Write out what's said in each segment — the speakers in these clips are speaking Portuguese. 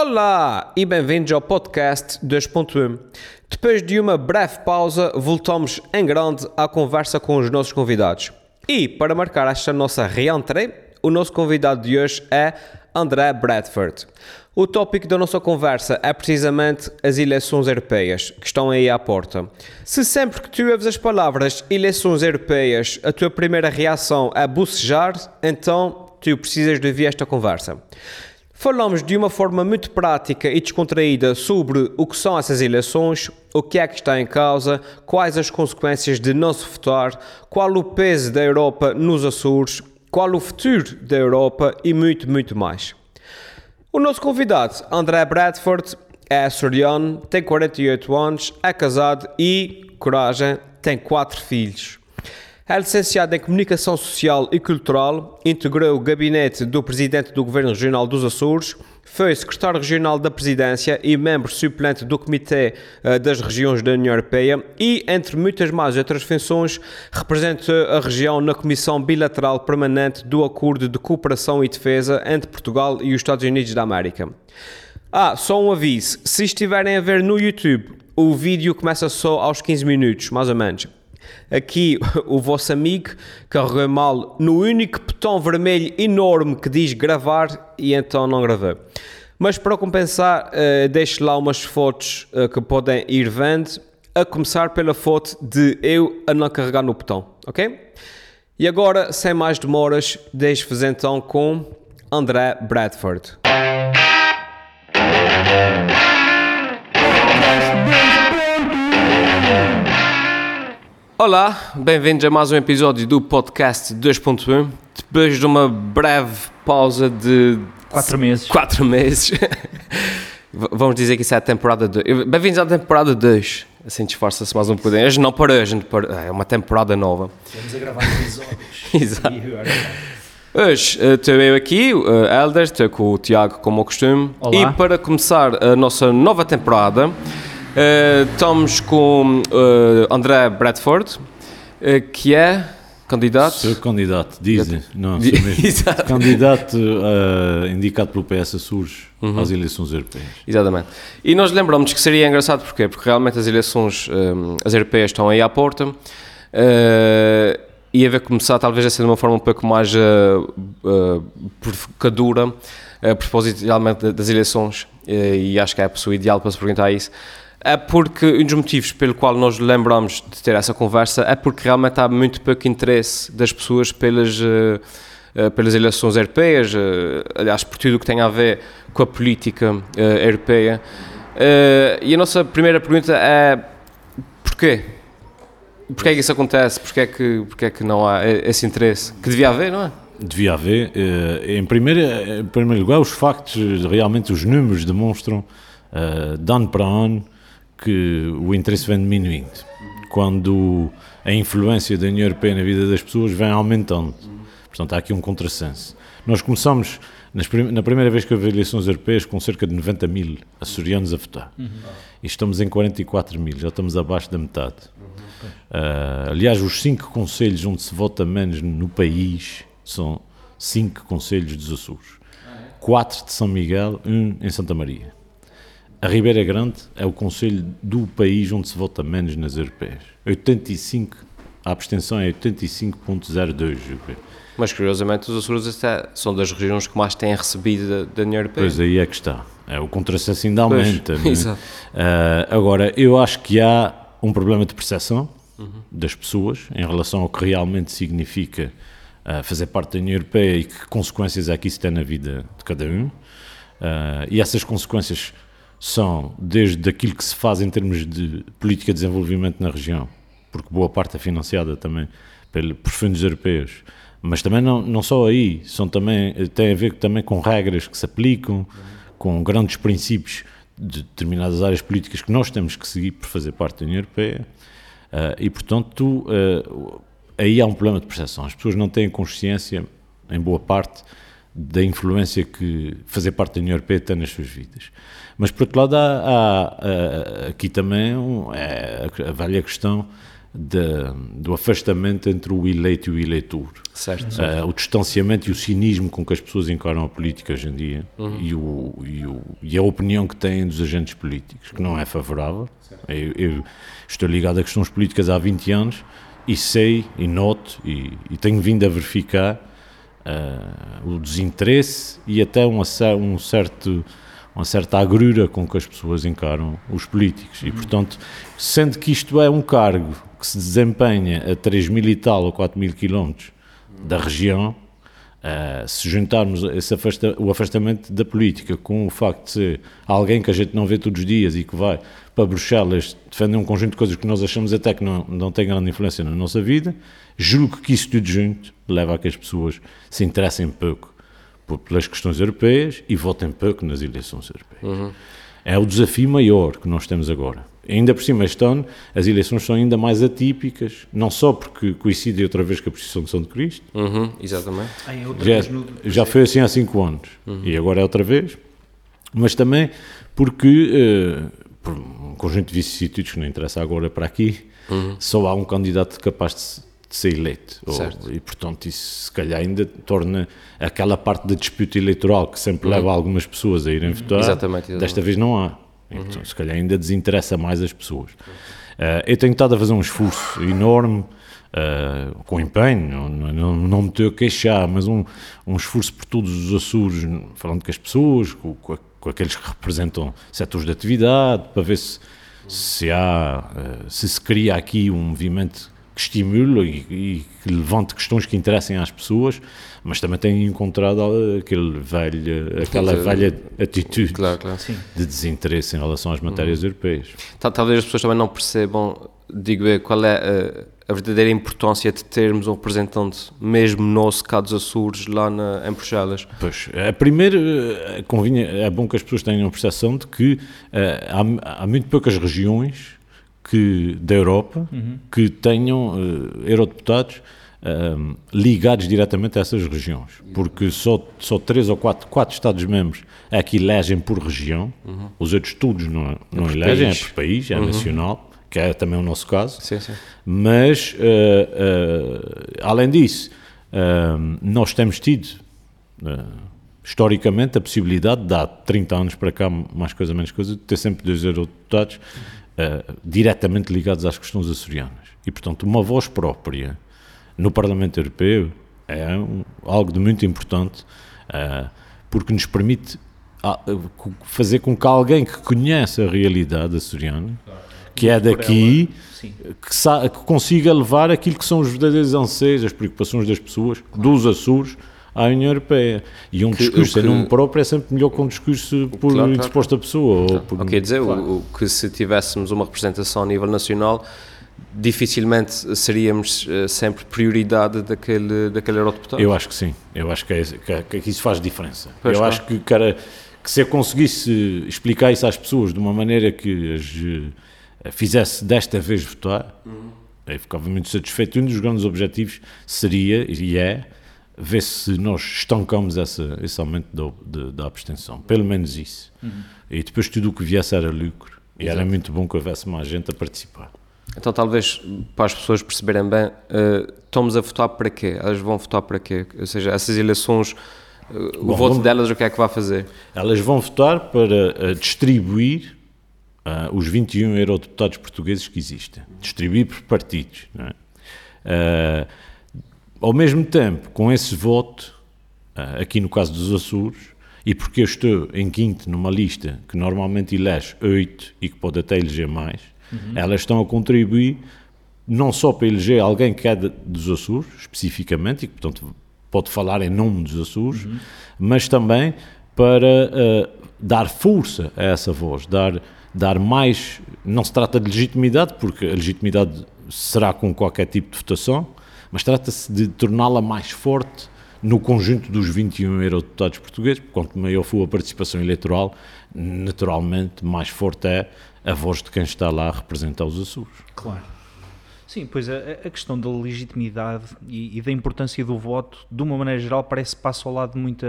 Olá e bem-vindos ao podcast 2.1. Depois de uma breve pausa, voltamos em grande à conversa com os nossos convidados. E para marcar esta nossa reentrée, o nosso convidado de hoje é André Bradford. O tópico da nossa conversa é precisamente as eleições europeias que estão aí à porta. Se sempre que tu ouves as palavras eleições europeias a tua primeira reação é bocejar, então tu precisas de ouvir esta conversa. Falamos de uma forma muito prática e descontraída sobre o que são essas eleições, o que é que está em causa, quais as consequências de não se votar, qual o peso da Europa nos Açores, qual o futuro da Europa e muito, muito mais. O nosso convidado, André Bradford, é açoriano, tem 48 anos, é casado e, coragem, tem 4 filhos. É licenciado em Comunicação Social e Cultural, integrou o gabinete do Presidente do Governo Regional dos Açores, foi secretário regional da Presidência e membro suplente do Comitê uh, das Regiões da União Europeia e, entre muitas mais outras funções, representa a região na Comissão Bilateral Permanente do Acordo de Cooperação e Defesa entre Portugal e os Estados Unidos da América. Ah, só um aviso: se estiverem a ver no YouTube, o vídeo começa só aos 15 minutos, mais ou menos. Aqui o vosso amigo carregou mal no único botão vermelho enorme que diz gravar e então não gravei. Mas para compensar, uh, deixo lá umas fotos uh, que podem ir vendo, a começar pela foto de eu a não carregar no botão, ok? E agora, sem mais demoras, deixo-vos então com André Bradford. Olá, bem-vindos a mais um episódio do podcast 2.1. Depois de uma breve pausa de 4 meses. 4 meses. Vamos dizer que isso é a temporada 2. Bem-vindos à temporada 2. Assim disfarça-se mais um bocadinho. Hoje não para hoje, é uma temporada nova. Estamos a gravar episódios. Exato. Hoje estou eu aqui, uh, Elder, estou com o Tiago como ao costume. Olá. E para começar a nossa nova temporada, Uh, estamos com uh, André Bradford, uh, que é candidato. Sou candidato, dizem. Não, sou mesmo. candidato indicado pelo PS Açores uhum. às eleições europeias. Exatamente. E nós lembramos que seria engraçado porquê? Porque realmente as eleições um, as europeias estão aí à porta. e haver começar talvez a ser de uma forma um pouco mais provocadora a propósito realmente das eleições e acho que é a pessoa ideal para se perguntar isso é porque um dos motivos pelo qual nós lembramos de ter essa conversa é porque realmente há muito pouco interesse das pessoas pelas, uh, uh, pelas eleições europeias, uh, aliás, por tudo o que tem a ver com a política europeia. e a nossa primeira pergunta é porquê? Porquê é que isso acontece? Porquê é que, porquê é que não há esse interesse? Que devia haver, não é? Devia haver. Em primeiro, em primeiro lugar, os factos, realmente os números demonstram, de ano para ano, que o interesse vem diminuindo. Quando a influência da União Europeia na vida das pessoas vem aumentando. Portanto, há aqui um contrassenso. Nós começamos, na primeira vez que houve eleições europeias, com cerca de 90 mil açorianos a votar. Uhum. E estamos em 44 mil, já estamos abaixo da metade. Uh, aliás, os cinco conselhos onde se vota menos no país são cinco conselhos dos Açores. Quatro de São Miguel, um em Santa Maria. A Ribeira Grande é o conselho do país onde se vota menos nas europeias. 85, a abstenção é 85.02. Mas curiosamente os Açores são das regiões que mais têm recebido da, da União Europeia. Pois aí é que está. É, o contrassenso ainda aumenta. Pois, é? uh, agora, eu acho que há um problema de percepção uhum. das pessoas em relação ao que realmente significa uh, fazer parte da União Europeia e que consequências é que isso tem na vida de cada um. Uh, e essas consequências são desde aquilo que se faz em termos de política de desenvolvimento na região, porque boa parte é financiada também por fundos europeus, mas também não, não só aí, são também, tem a ver também com regras que se aplicam, com grandes princípios de determinadas áreas políticas que nós temos que seguir por fazer parte da União Europeia, uh, e portanto uh, aí há um problema de percepção, as pessoas não têm consciência, em boa parte, da influência que fazer parte da União Europeia tem nas suas vidas. Mas, por outro lado, há, há, há aqui também um, é, a velha questão de, do afastamento entre o eleito e o eleitor. Certo. certo. Uh, o distanciamento e o cinismo com que as pessoas encaram a política hoje em dia uhum. e, o, e, o, e, a opinião que têm dos agentes políticos, que não é favorável. Eu, eu, estou ligado a questões políticas há 20 anos e sei e noto e, e tenho vindo a verificar uh, o desinteresse e até um, um certo uma certa agrura com que as pessoas encaram os políticos. E, portanto, sendo que isto é um cargo que se desempenha a 3 mil e tal ou 4 mil quilómetros da região, uh, se juntarmos afasta o afastamento da política com o facto de ser alguém que a gente não vê todos os dias e que vai para Bruxelas defender um conjunto de coisas que nós achamos até que não, não tem grande influência na nossa vida, julgo que isso tudo junto leva a que as pessoas se interessem pouco pelas questões europeias e votem pouco nas eleições europeias. Uhum. É o desafio maior que nós temos agora. Ainda por cima, este ano, as eleições são ainda mais atípicas, não só porque coincide outra vez com a precisão de São de Cristo. Uhum, exatamente. É já, no... já foi assim há cinco anos uhum. e agora é outra vez. Mas também porque, uh, por um conjunto de vicissitudes que não interessa agora para aqui, uhum. só há um candidato capaz de ser eleito. Ou, e, portanto, isso se calhar ainda torna aquela parte da disputa eleitoral que sempre uhum. leva algumas pessoas a irem votar, exatamente, exatamente. desta vez não há. Então, uhum. se calhar ainda desinteressa mais as pessoas. Uh, eu tenho estado a fazer um esforço enorme, uh, com empenho, não, não, não me estou a queixar, mas um, um esforço por todos os Açores, falando com as pessoas, com, com, com aqueles que representam setores de atividade, para ver se, se há, uh, se se cria aqui um movimento que estimule e, e, que levante questões que interessem às pessoas, mas também tem encontrado aquele velho, aquela velha atitude claro, claro. de desinteresse em relação às matérias uhum. europeias. Talvez as pessoas também não percebam, digo eu, qual é a, a, verdadeira importância de termos um representante, mesmo nosso, cá dos Açores, lá na, em Bruxelas. Pois, a primeira, eh, convinha, é bom que as pessoas tenham a percepção de que uh, há, há muito poucas regiões que, da Europa uhum. que tenham uh, eurodeputados uh, ligados diretamente a essas regiões, porque só, só três ou quatro, quatro Estados-membros é que elegem por região, uhum. os outros todos não, não é elegem, país. é por país, é uhum. nacional, que é também o nosso caso, sim, sim. mas uh, além disso, nós temos tido historicamente a possibilidade de há 30 anos para cá, mais coisa menos coisa, de ter sempre dois eurodeputados uh, diretamente ligados às questões açorianas. E, portanto, uma voz própria no Parlamento Europeu é um, algo de muito importante, uh, porque nos permite uh, fazer com que alguém que conhece a realidade açoriana, que é daqui, que, que, consiga levar aquilo que são os verdadeiros anseios, as preocupações das pessoas, dos Açores, à União Europeia. E um que, discurso que, em nome próprio é sempre melhor que um discurso por claro, indisposta claro. pessoa. Claro. Por, quer dizer, claro. o, o, que se tivéssemos uma representação a nível nacional, dificilmente seríamos uh, sempre prioridade daquele, daquele eurodeputado. Eu acho que sim. Eu acho que, é, que, que isso faz diferença. Pois eu acho que, cara, que se eu conseguisse explicar isso às pessoas de uma maneira que as uh, fizesse desta vez votar, uhum. eu ficava muito satisfeito. Um dos grandes objetivos seria, e é, ver se nós estancamos essa, esse aumento da, de, da abstenção. Pelo menos isso. Uhum. E depois tudo o que viesse era lucro. E Exato. era muito bom que houvesse mais gente a participar. Então, talvez para as pessoas perceberem bem, uh, estamos a votar para quê? Elas vão votar para quê? Ou seja, essas eleições, uh, o voto vamos, delas, o que é que vai fazer? Elas vão votar para uh, distribuir os 21 eurodeputados portugueses que existem. Distribuir por partidos. Não é? Ao mesmo tempo, com esse voto, ah, aqui no caso dos Açores, e porque eu estou em quinto numa lista que normalmente elege oito e que pode até eleger mais, uhum. elas estão a contribuir não só para eleger alguém que é de, dos Açores, especificamente, e que, portanto, pode falar em nome dos Açores, uhum. mas também para uh, dar força a essa voz, dar, dar mais. Não se trata de legitimidade, porque a legitimidade será com qualquer tipo de votação, mas trata-se de torná-la mais forte no conjunto dos 21 eurodeputados portugueses, quanto maior for a participação eleitoral, naturalmente mais forte é a voz de quem está lá a representar os Açores. Claro. Sim, pois a, a questão da legitimidade e, e, da importância do voto, de uma maneira geral, parece que passa ao lado de muita.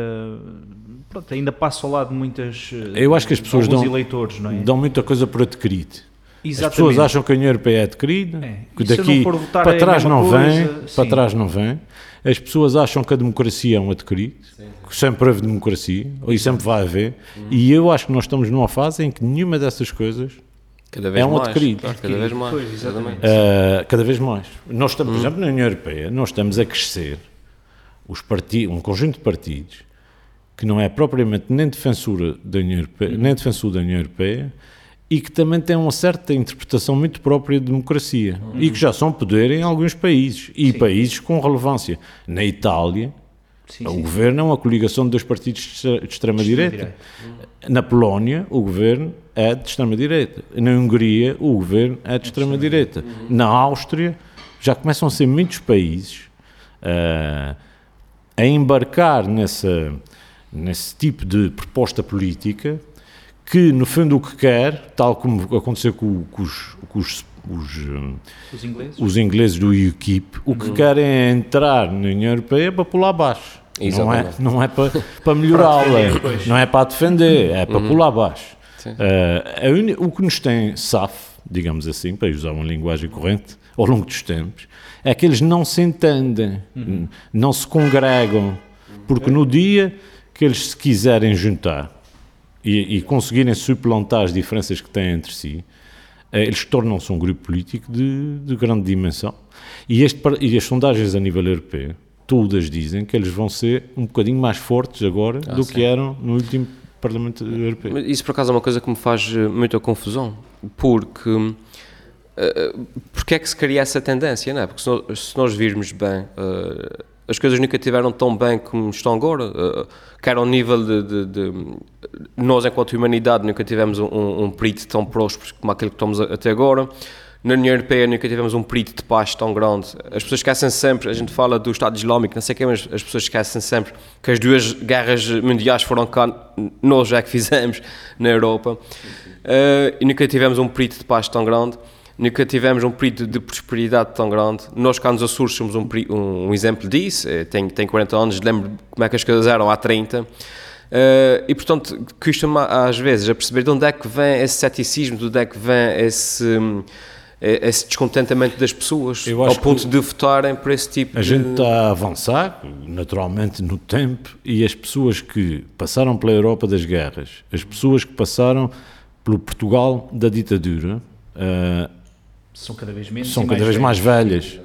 Pronto, ainda passa ao lado de muitas. Eu acho que as pessoas dão, eleitores, não é? dão muita coisa por adquirido. Exatamente. As pessoas acham que a União Europeia é adquirida, é. que daqui para trás não coisa, vem, sim. para trás não vem. As pessoas acham que a democracia é um adquirido, sim. que sempre houve democracia, e sempre vai haver. Hum. E eu acho que nós estamos numa fase em que nenhuma dessas coisas Cada vez é um mais, adquirido. Claro, cada vez mais. Pois, uh, cada vez mais. Nós estamos, hum. por exemplo, na União Europeia, nós estamos a crescer os partidos, um conjunto de partidos que não é propriamente nem defensor da União Europeia, nem defensor da União Europeia e que também tem uma certa interpretação muito própria de democracia uhum. e que já são poder em alguns países e sim. países com relevância. Na Itália, sim, o sim. governo é uma coligação de dois partidos de extrema-direita. Na Polónia, o governo é de extrema-direita. Na Hungria, o governo é de extrema-direita. Uhum. Na Áustria, já começam a ser muitos países uh, a embarcar nessa, nesse tipo de proposta política que, no fundo, o que quer, tal como aconteceu com, com, os, com os, os, os, ingleses? os, ingleses? do UKIP, o que uhum. querem é entrar na União Europeia para pular abaixo. Não é, não é para, para melhorá-la, não é para defender, é para uhum. pular abaixo. Uh, o que nos tem saf, digamos assim, para usar uma linguagem corrente, ao longo dos tempos, é que eles não se entendem, uhum. não se congregam, porque no dia que eles se quiserem juntar, e, e conseguirem suplantar as diferenças que têm entre si, eh, eles tornam-se um grupo político de, de grande dimensão. E, este, e, as sondagens a nível europeu, todas dizem que eles vão ser um bocadinho mais fortes agora ah, do sim. que eram no último Parlamento Europeu. Isso, por acaso, é uma coisa que me faz eh, muita confusão, porque. Uh, porque é que se cria essa tendência, não é? Porque se nós, se nós virmos bem, as coisas nunca estiveram tão bem como estão agora, uh, quer ao nível de, de, de, Nós, enquanto humanidade, nunca tivemos um, um perito tão próspero como aquele que estamos até agora. Na União Europeia nunca tivemos um perito de paz tão grande. As pessoas esquecem sempre, a gente fala do Estado Islâmico, não sei quê, mas as pessoas esquecem sempre que as duas guerras mundiais foram cá, nós já que fizemos na Europa. Uh, e nunca tivemos um perito de paz tão grande nunca tivemos um período de prosperidade tão grande. Nós, cá nos Açores, somos um, um, um exemplo disso. Eh, tenho, tenho 40 anos, lembro como é que as coisas eram há 30. Uh, eh, e, portanto, custa-me às vezes a perceber de onde é que vem esse ceticismo, de onde é que vem esse, eh, esse descontentamento das pessoas, ao ponto de votarem por esse tipo a de... A gente está a avançar, naturalmente, no tempo, e as pessoas que passaram pela Europa das guerras, as pessoas que passaram pelo Portugal da ditadura, uh, são cada vez menos São cada vez mais velhas.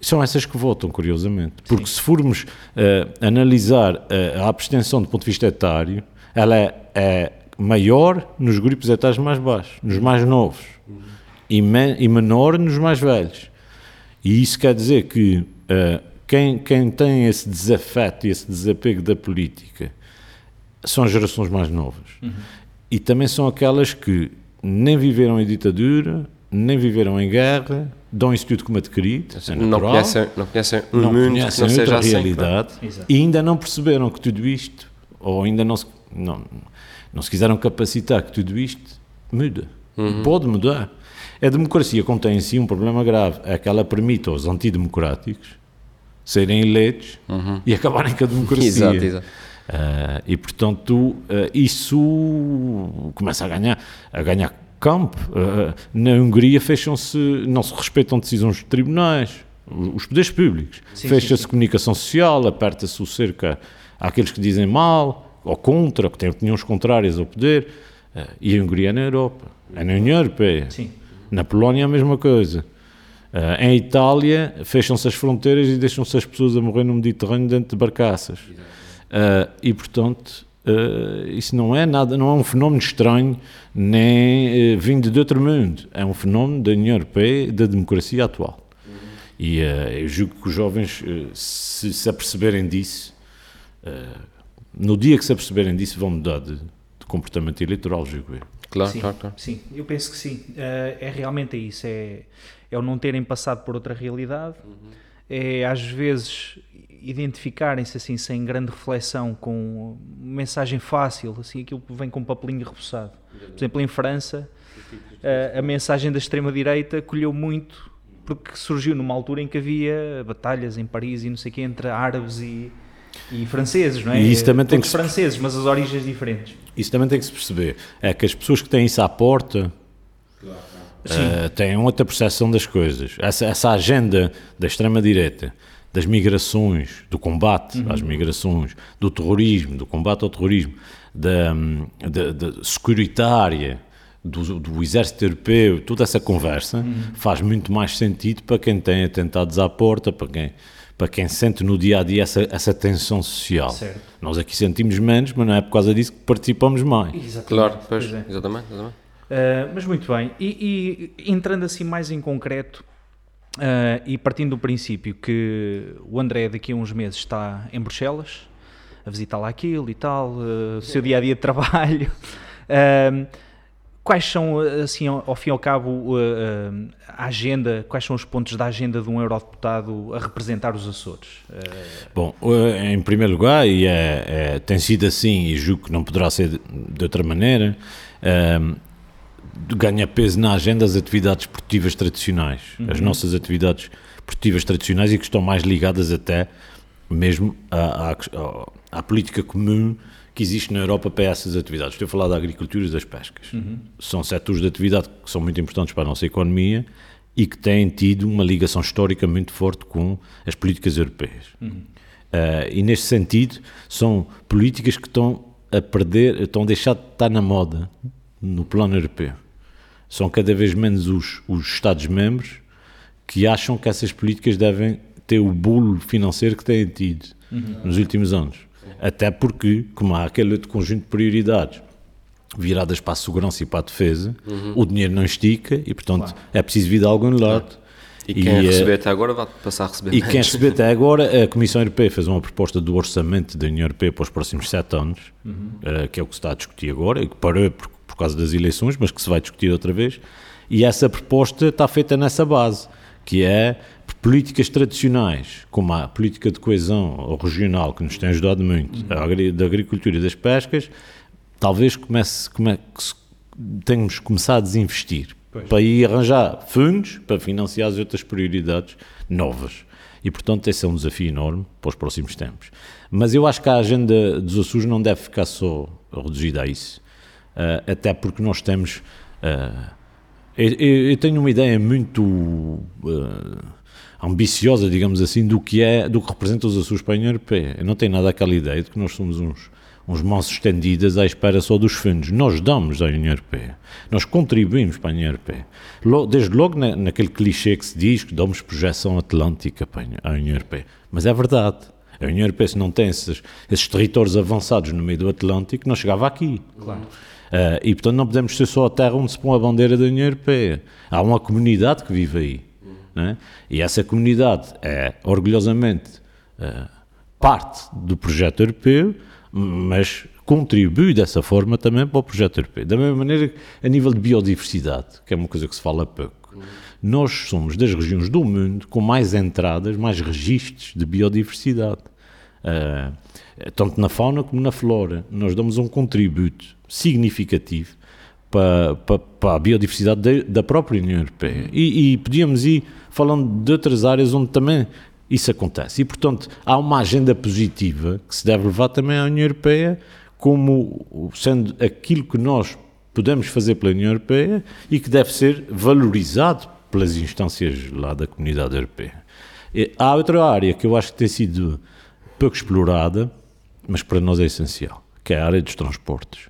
São essas que votam, curiosamente. Porque Sim. se formos uh, analisar uh, a abstenção do ponto de vista etário, ela é, é, maior nos grupos etários mais baixos, nos mais novos, uhum. e, me, e, menor nos mais velhos. E isso quer dizer que uh, quem, quem tem esse desafeto e esse desapego da política são as gerações mais novas. Uhum. E também são aquelas que nem viveram em ditadura, nem viveram em guerra, dão isso tudo como adquirido, é não conhecem, não conhecem um não mundo conhecem que não seja assim, realidade assim, e ainda não perceberam que tudo isto, ou ainda não se, não, não se quiseram capacitar que tudo isto muda. Uhum. Pode mudar. A democracia contém em si um problema grave, é que ela permite aos antidemocráticos serem eleitos uhum. e acabarem com a democracia. exato, exato. Uh, e portanto uh, isso começa a ganhar, a ganhar campo. Uh, na Hungria fecham-se, não se respeitam decisões de tribunais, os poderes públicos. Fecha-se comunicação social, aperta-se o cerco àqueles que dizem mal ou contra, que têm opiniões contrárias ao poder. Uh, e a Hungria é na Europa, é na União Europeia. Sim. Na Polónia é a mesma coisa. Uh, em Itália fecham-se as fronteiras e deixam-se as pessoas a morrer no Mediterrâneo dentro de barcaças. Uh, e portanto Uh, isso não é nada, não é um fenómeno estranho nem uh, vindo de outro mundo. É um fenómeno da União Europeia, da democracia atual. Uhum. E uh, eu julgo que os jovens, se se aperceberem disso, no dia que se aperceberem disso, vão mudar de, de comportamento eleitoral, julgo eu. Claro, sim, claro, claro. Sim, eu penso que sim. é realmente isso. É, é o não terem passado por outra realidade. Uhum. É às vezes identificarem-se assim sem grande reflexão com mensagem fácil, assim aquilo que vem com um papelinho repousado. Por exemplo, em França, a, a mensagem da extrema direita colheu muito porque surgiu numa altura em que havia batalhas em Paris e não sei o quê entre árabes e, e franceses, não é? E isso também tem que se... franceses, mas as origens diferentes. Isso também tem que se perceber. É que as pessoas que têm isso à porta uh, têm outra percepção das coisas. Essa, essa agenda da extrema-direita, das migrações, do combate uhum. às migrações, do terrorismo, do combate ao terrorismo, da, da, da securitária, do, do, exército europeu, toda essa conversa uhum. faz muito mais sentido para quem tem atentados à porta, para quem, para quem sente no dia a dia essa, essa tensão social. Certo. Nós aqui sentimos menos, mas não é por causa disso que participamos mais. Exatamente. Claro, pois, pois é. exatamente. exatamente. Uh, mas muito bem, e, e, entrando assim mais em concreto, uh, e partindo do princípio que o André daqui a uns meses está em Bruxelas, a visitar lá aquilo e tal, uh, o seu dia a dia de trabalho. quais são, assim, ao, fim e ao cabo, a agenda, quais são os pontos da agenda de um eurodeputado a representar os Açores? Bom, em primeiro lugar, e é, é, tem sido assim, e julgo que não poderá ser de, de outra maneira, ganha peso na agenda as atividades esportivas tradicionais, uhum. as nossas atividades esportivas tradicionais e que estão mais ligadas até mesmo à, à, à, política comum que existe na Europa para essas atividades. Estou a falar da agricultura e das pescas. Uhum. São setores de atividade que são muito importantes para a nossa economia e que têm tido uma ligação histórica muito forte com as políticas europeias. Uhum. Uh, e neste sentido, são políticas que estão a perder, estão a deixar de estar na moda no plano europeu são cada vez menos os, os Estados-membros que acham que essas políticas devem ter o bolo financeiro que têm tido uhum. nos últimos anos. Até porque, como há aquele outro conjunto de prioridades viradas para a segurança e para a defesa, uhum. o dinheiro não estica e, portanto, claro. é preciso vir de algum lado. Claro. E quem e, receber até agora vai passar a receber E quem receber até agora, a Comissão Europeia fez uma proposta do orçamento da União Europeia para os próximos sete anos, uhum. uh, que é o que se está a discutir agora, e que parou por causa das eleições, mas que se vai discutir outra vez. E essa proposta está feita nessa base, que é políticas tradicionais, como a política de coesão regional, que nos tem ajudado muito, da agricultura e das pescas, talvez comece, come, tenhamos começado a desinvestir pois. para ir arranjar fundos para financiar as outras prioridades novas. E, portanto, esse é um desafio enorme para os próximos tempos. Mas eu acho que a agenda dos Açores não deve ficar só reduzida a isso. Uh, até porque nós temos. Uh, eu, eu, tenho uma ideia muito uh, ambiciosa, digamos assim, do que é, do que representa os Açores para a União Europeia. Eu não tenho nada aquela ideia de que nós somos uns, uns mãos estendidas à espera só dos fundos. Nós damos à União Europeia. Nós contribuímos para a União Europeia. Desde logo na, naquele clichê que se diz que damos projeção atlântica a União Europeia. Mas é verdade. A União Europeia, se não tem esses, esses territórios avançados no meio do Atlântico, não chegava aqui. Claro. Uh, e, portanto, não podemos ser só a terra onde se põe a bandeira da União Europeia. Há uma comunidade que vive aí. Né? E essa comunidade é, orgulhosamente, uh, parte do projeto europeu, mas contribui dessa forma também para o projeto europeu. Da mesma maneira, a nível de biodiversidade, que é uma coisa que se fala pouco, nós somos das regiões do mundo com mais entradas, mais registros de biodiversidade. Uh, tanto na fauna como na flora. Nós damos um contributo significativo para, para, para a biodiversidade de, da própria União Europeia. E, e podíamos ir falando de outras áreas onde também isso acontece. E, portanto, há uma agenda positiva que se deve levar também à União Europeia como sendo aquilo que nós podemos fazer pela União Europeia e que deve ser valorizado pelas instâncias lá da comunidade europeia. E há outra área que eu acho que tem sido pouco explorada, mas para nós é essencial, que é a área dos transportes.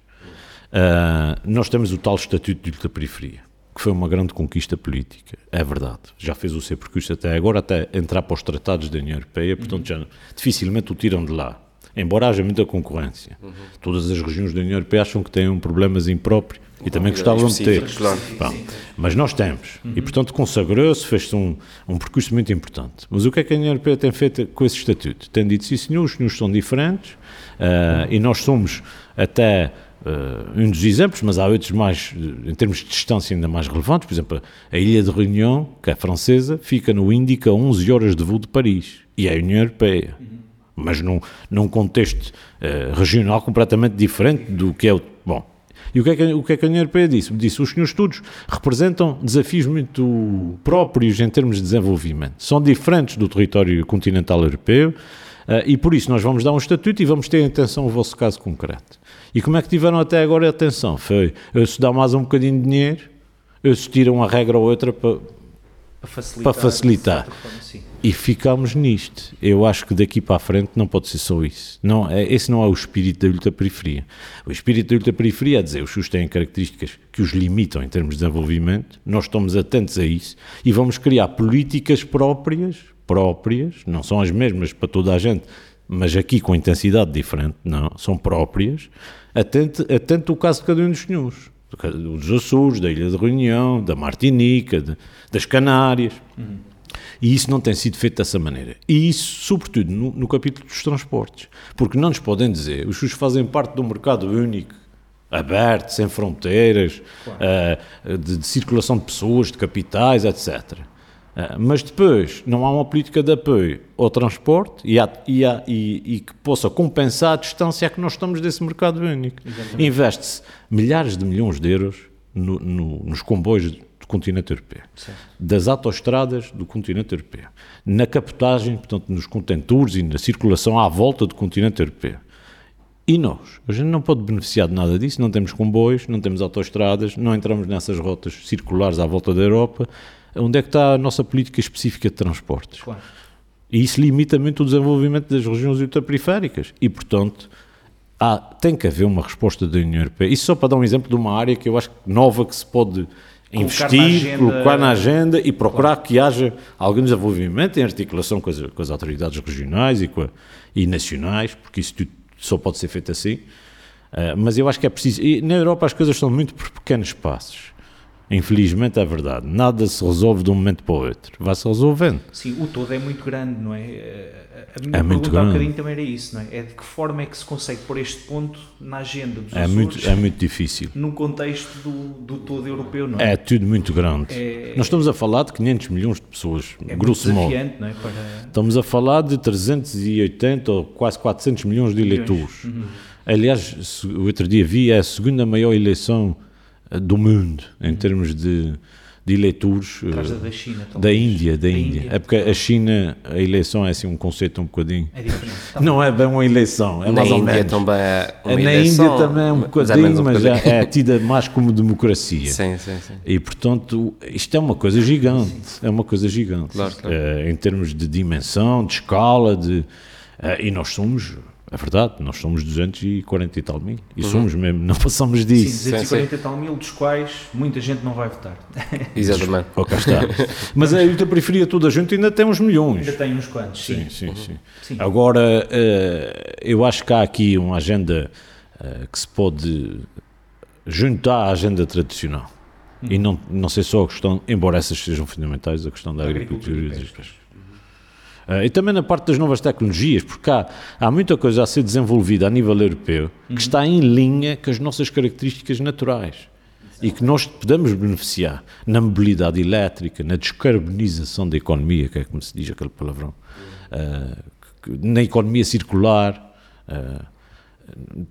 Uh, nós temos o tal Estatuto de Ultraperiferia, que foi uma grande conquista política, é verdade. Já fez o seu percurso até agora, até entrar para os tratados da União Europeia, portanto já dificilmente o tiram de lá. Embora haja muita concorrência. Uhum. Todas as regiões da União Europeia acham que têm um problemas impróprios e também gostavam de ter. Claro. Bom, mas nós temos. Uhum. E, portanto, consagrou-se, fez-se um, um percurso muito importante. Mas o que é que a União Europeia tem feito com esse estatuto? Tem dito, sim, senhor, os senhores são diferentes uh, e nós somos até uh, um dos exemplos, mas há outros mais, em termos de distância, ainda mais relevantes. Por exemplo, a Ilha de Reunião, que é francesa, fica no Índico a 11 horas de voo de Paris. E é a União Europeia. Uhum. Mas num, num contexto uh, regional completamente diferente do que é o. Bom, e o que é que, o que, é que a União Europeia disse? Disse os senhores estudos representam desafios muito próprios em termos de desenvolvimento. São diferentes do território continental europeu uh, e por isso nós vamos dar um estatuto e vamos ter em atenção o vosso caso concreto. E como é que tiveram até agora a atenção? Foi se dá mais um bocadinho de dinheiro eles tiram a regra ou outra para, para facilitar. Para facilitar. Forma, e ficamos nisto. Eu acho que daqui para a frente não pode ser só isso. Não, é, esse não é o espírito da ultraperiferia. O espírito da ultraperiferia é dizer os SUS têm características que os limitam em termos de desenvolvimento, nós estamos atentos a isso e vamos criar políticas próprias, próprias, não são as mesmas para toda a gente, mas aqui com intensidade diferente, não, são próprias, atento, atento o caso de cada um dos senhores dos Açores, da Ilha de Reunião, da Martinica, de, das Canárias. Uhum. E isso não tem sido feito dessa maneira. E isso, sobretudo, no, no capítulo dos transportes. Porque não nos podem dizer, os SUS fazem parte de um mercado único, aberto, sem fronteiras, claro. uh, de, de, circulação de pessoas, de capitais, etc. Uh, mas depois não há uma política de apoio ao transporte e, há, e, há, e, e, que possa compensar a distância que nós estamos desse mercado único. Investe-se milhares de milhões de euros no, no, nos comboios do continente europeu, certo. das autoestradas do continente europeu, na capotagem, portanto, nos contentores e na circulação à volta do continente europeu. E nós? A gente não pode beneficiar de nada disso, não temos comboios, não temos autoestradas, não entramos nessas rotas circulares à volta da Europa. Onde é que está a nossa política específica de transportes? Claro. E isso limita muito o desenvolvimento das regiões ultraperiféricas. E, portanto, há, tem que haver uma resposta da União Europeia. Isso só para dar um exemplo de uma área que eu acho nova que se pode investir, na agenda, colocar na agenda e procurar claro. que haja algum desenvolvimento em articulação com as, com as autoridades regionais e, a, e, nacionais, porque isso tudo só pode ser feito assim. Uh, mas eu acho que é preciso. E na Europa as coisas são muito por pequenos passos. Infelizmente é verdade. Nada se resolve de um momento para o outro. Vai-se resolvendo. Sim, o todo é muito grande, não é? A minha é muito grande. um bocadinho também era isso, não é? É de que forma é que se consegue pôr este ponto na agenda dos é Açores, muito É muito difícil. Num contexto do, do todo europeu, não é? É tudo muito grande. É, Nós estamos a falar de 500 milhões de pessoas, é grosso modo. Não é? Para... Estamos a falar de 380 ou quase 400 milhões de eleitores. Uhum. Aliás, o outro dia vi, é a segunda maior eleição do mundo, em termos de, de eleitores uh, da, China, da Índia, da, Índia. Índia. É porque a China, a eleição é assim um conceito um bocadinho. É diferente. Não é bem uma eleição, é Na mais Índia ou menos. também é uma Na eleição, Índia também é um bocadinho, mas, é, é tida mais como democracia. Sim, sim, sim. E portanto, isto é uma coisa gigante, é uma coisa gigante. Claro, claro. Uh, em termos de dimensão, de escala, de, uh, e nós somos é verdade, nós somos 240 e tal mil. E uhum. somos mesmo, não passamos disso. Sim, 240 e tal mil, dos quais muita gente não vai votar. Exatamente. Oh, cá está. Mas a ultraperiferia toda a gente ainda tem uns milhões. Ainda tem uns quantos, sim. Sim, sim, uhum. sim. sim. Agora, uh, eu acho que há aqui uma agenda uh, que se pode juntar à agenda tradicional. Uhum. E não, não sei só a questão, embora essas sejam fundamentais, a questão da, agricultura e das pescas. Uh, e também na parte das novas tecnologias, porque há, há muita coisa a ser desenvolvida a nível europeu que uhum. está em linha com as nossas características naturais e que nós podemos beneficiar na mobilidade elétrica, na descarbonização da economia, que é como se diz aquele palavrão, uh, na economia circular, uh,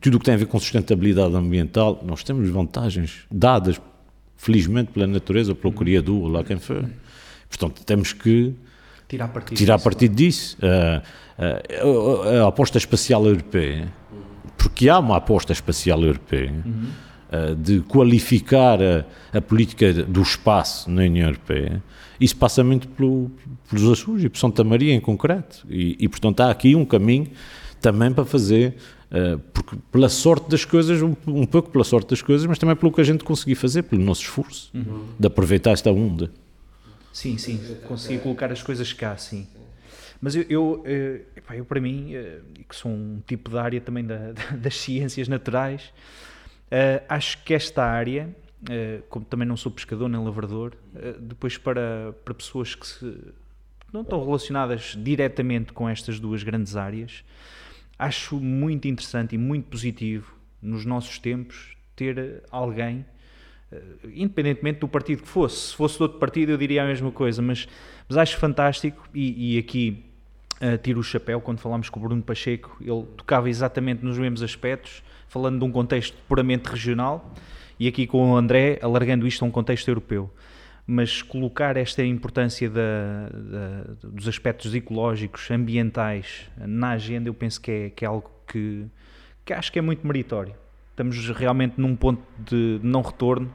tudo o que tem a ver com sustentabilidade ambiental, nós temos vantagens dadas, felizmente, pela natureza, pelo uhum. Criador, lá quem for. Portanto, temos que tirar partido tirar disso. partido disso. Uh, uh, a, aposta espacial europeia, porque há uma aposta espacial europeia, uhum. uh, de qualificar a, a, política do espaço na União Europeia, isso passa muito pelo, pelos Açores e por Santa Maria em concreto. E, e, portanto, há aqui um caminho também para fazer. Uh, porque pela sorte das coisas, um, um, pouco pela sorte das coisas, mas também pelo que a gente conseguir fazer, pelo nosso esforço uhum. de aproveitar esta onda. Sim, sim, consegui colocar as coisas cá, sim. Mas eu, eu, eh, eu, para mim, eh, que sou um tipo de área também da, das ciências naturais, eh, acho que esta área, como também não sou pescador nem lavrador, depois para, para pessoas que se, não estão relacionadas diretamente com estas duas grandes áreas, acho muito interessante e muito positivo nos nossos tempos ter alguém eh, independentemente do partido que fosse. Se fosse de outro partido, eu diria a mesma coisa, mas, mas acho fantástico e, e aqui uh, tiro o chapéu quando falámos com o Bruno Pacheco, ele tocava exatamente nos mesmos aspectos, falando de um contexto puramente regional e aqui com o André, alargando isto a um contexto europeu. Mas colocar esta importância da, da, dos aspectos ecológicos, ambientais na agenda, eu penso que é, que é algo que, que acho que é muito meritório estamos realmente num ponto de não retorno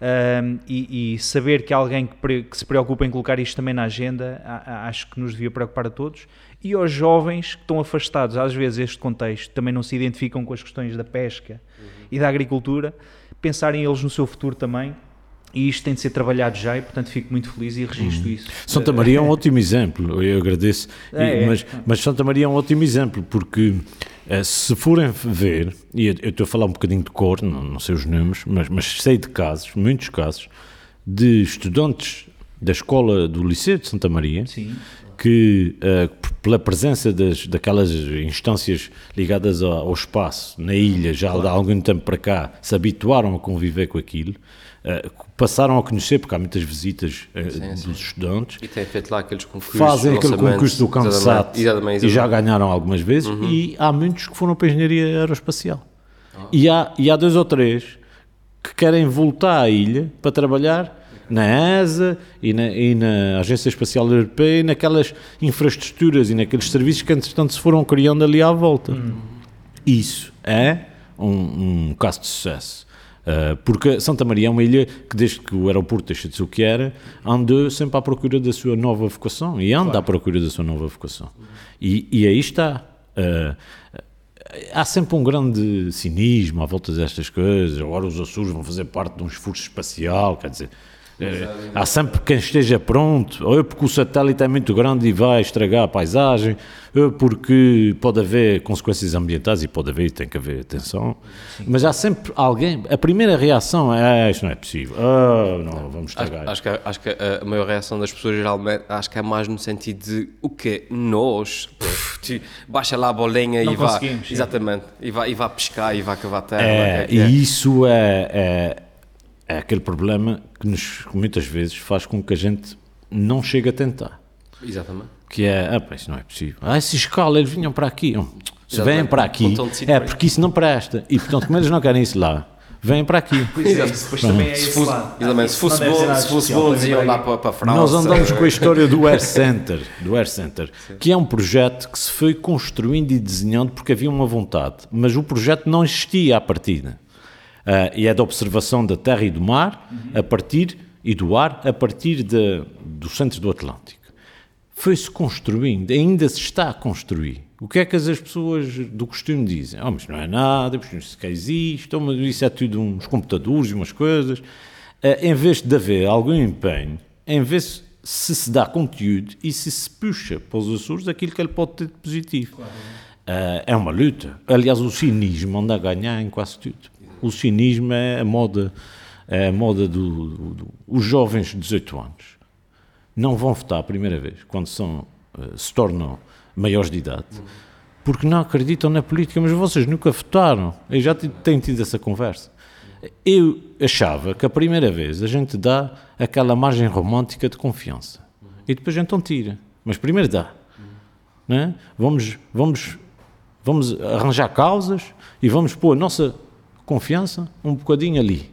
Um, e, e, saber que há alguém que, pre, que, se preocupa em colocar isto também na agenda, a, a, acho que nos devia preocupar a todos. E aos jovens que estão afastados, às vezes, deste contexto, também não se identificam com as questões da pesca uhum. e da agricultura, pensarem eles no seu futuro também. E isto tem de ser trabalhado já e, portanto, fico muito feliz e registro uhum. isso. Santa Maria é um ótimo exemplo, eu agradeço. É, mas, é. mas Santa Maria é um ótimo exemplo, porque eh, se forem ver, e eu, estou a falar um bocadinho de cor, não, não sei os números, mas, mas sei de casos, muitos casos, de estudantes da escola do Liceu de Santa Maria Sim. que, uh, pela presença das, daquelas instâncias ligadas ao, espaço na ilha, já há algum tempo para cá, se habituaram a conviver com aquilo passaram a conhecer, porque há muitas visitas uh, sim, dos sim. estudantes. E têm feito lá aqueles concursos. Fazem aquele concurso do CANSAT e já ganharam algumas vezes. Uhum. E há muitos que foram para a engenharia aeroespacial. Oh. E, há, e há dois ou três que querem voltar à ilha para trabalhar na ESA e na, e na, Agência Espacial Europeia e naquelas infraestruturas e naqueles serviços que, entretanto, se foram criando ali à volta. Uhum. Isso é um, um caso de sucesso. Uh, porque Santa Maria é uma ilha que, desde que o aeroporto deixa de ser o que era, anda sempre à procura da sua nova vocação e anda claro. à procura da sua nova vocação. E, e aí está. Uh, há sempre um grande cinismo à volta destas coisas. Agora os Açores vão fazer parte de um esforço espacial, quer dizer. Há sempre quem esteja pronto, ou porque o satélite é muito grande e vai estragar a paisagem, ou porque pode haver consequências ambientais e pode haver e tem que haver atenção. Sim. Mas há sempre alguém. A primeira reação é: ah, isto não é possível, oh, não, vamos estragar. Acho, acho, que, acho que a maior reação das pessoas geralmente acho que é mais no sentido de o quê? Nós? Puf, baixa lá a bolinha não e vá. Exatamente, e vá, e vá pescar e vá cavar terra. É, é, e é. isso é, é é aquele problema que nos, muitas vezes faz com que a gente não chegue a tentar. Exatamente. Que é, ah, pá, isso não é possível. Ah, se escala, eles vinham para aqui. Se vêm para aqui, é porque isso não presta. E portanto, como eles não querem isso lá, vêm para aqui. Pois é, depois também é se fosse, exatamente, se fosse bom, se fosse bom, iam lá para, para a França. Nós andamos com a história do Air Center, do Air Center que é um projeto que se foi construindo e desenhando porque havia uma vontade, mas o projeto não existia à partida. Uh, e é da observação da terra e do mar uhum. a partir e do ar a partir de, do centro do Atlântico. Foi-se construindo, ainda se está a construir. O que é que as pessoas do costume dizem? Oh, mas não é nada, isto sequer existe, oh, isso é tudo uns computadores e umas coisas. Uh, em vez de haver algum empenho, em vez se se dá conteúdo e se se puxa para os Açores aquilo que ele pode ter de positivo. Claro. Uh, é uma luta. Aliás, o cinismo anda a ganhar em quase tudo o cinismo é a moda, é a moda dos do, do, jovens de 18 anos. Não vão votar a primeira vez, quando são, eh, se tornam maiores de idade, porque não acreditam na política, mas vocês nunca votaram. Eu já tenho tido essa conversa. Eu achava que a primeira vez a gente dá aquela margem romântica de confiança e depois então tira. Mas primeiro dá. Né? Vamos, vamos, vamos arranjar causas e vamos pôr a nossa confiança um bocadinho ali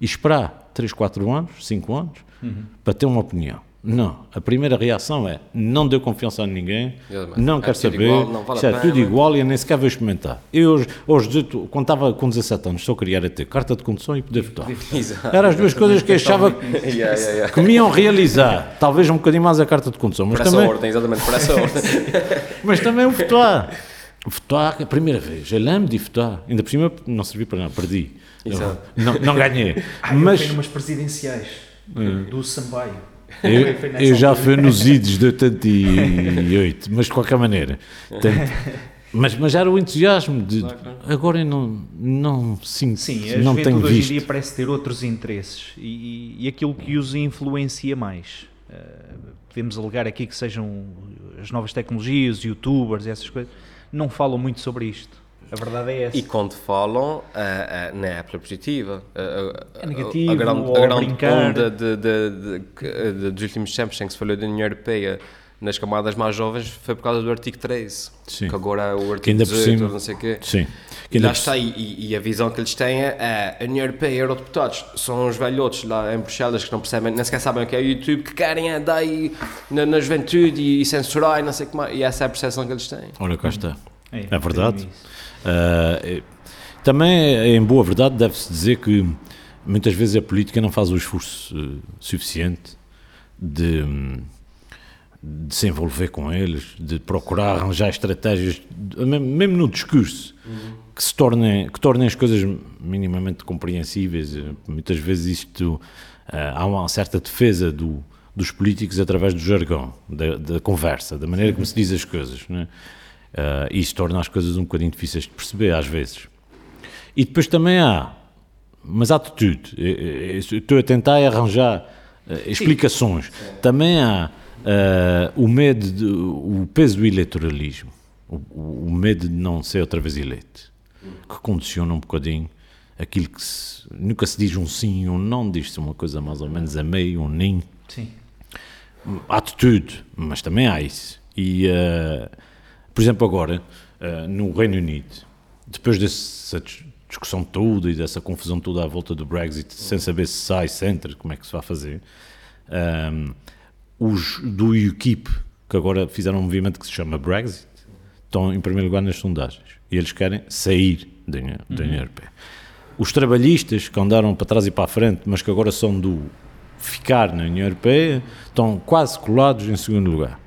e esperar 3, 4 anos, 5 anos uhum. para ter uma opinião. Não, a primeira reação é não deu confiança a ninguém, não é quer saber, igual, não vale é tudo igual e eu nem sequer vou experimentar. Eu, aos 18, quando estava com 17 anos, só queria ter carta de condução e poder votar. Eram as duas coisas que achava que me iam realizar. Talvez um bocadinho mais a carta de condução. Mas também, essa ordem, exatamente, por essa ordem. mas também o votar votar a primeira vez. Eu lembro de votar. Ainda por cima não serviu para nada, perdi. Não, não ganhei. Ah, mas... Eu fui numas presidenciais do, do Sambaio. Eu, eu já fui nos idos de 88, mas de qualquer maneira. Tanto, mas, mas era o entusiasmo de agora eu não, não sinto, Sim, não tenho visto. hoje em dia parece ter outros interesses e, e, e aquilo que os influencia mais. Uh, podemos alegar aqui que sejam as novas tecnologias, youtubers e essas coisas não falam muito sobre isto. A verdade é essa. E quando falam, uh, uh, não é pela positiva. Uh, é negativo, a grande, a grande onda de, de, de, de, dos últimos tempos em que se falou da União Europeia nas camadas mais jovens foi por causa do artigo 13, Sim. que agora é o artigo 18, cima, não sei o quê. Sim. Que lá está, e, e, a visão que eles têm é a União Europeia e eurodeputados são os velhotes lá em Bruxelas que não percebem, nem sequer sabem o que é o YouTube, que querem andar aí na, na juventude e, e, censurar e não sei o que mais, e essa é a percepção que eles têm. Olha, cá está. É, é verdade. Uh, também, em boa verdade, deve-se dizer que muitas vezes a política não faz o esforço uh, suficiente de, de, se envolver com eles, de procurar arranjar estratégias, mesmo, no discurso, que se tornem, que tornem as coisas minimamente compreensíveis. Muitas vezes isto, uh, há uma certa defesa do, dos políticos através do jargão, da, da conversa, da maneira como se diz as coisas. Né? Uh, isso torna as coisas um bocadinho difíceis de perceber, às vezes. E depois também há, mas há atitude. Estou a tentar arranjar uh, explicações. Sim. Também há uh, o medo, de, o peso do eleitoralismo, o, o, medo de não ser outra vez eleito, que condiciona um bocadinho aquilo que se, nunca se diz um sim ou um não, diz-se uma coisa mais ou menos a meio, um nem. Sim tudo, mas também há isso. E, uh, por exemplo, agora, uh, no Reino Unido, depois dessa discussão toda e dessa confusão toda à volta do Brexit, sem saber se sai, se entra, como é que se vai fazer, um, os do UKIP, que agora fizeram um movimento que se chama Brexit, estão em primeiro lugar nas sondagens. E eles querem sair da União, da União Europeia. Os trabalhistas que andaram para trás e para a frente, mas que agora são do ficar na União Europeia estão quase colados em segundo lugar,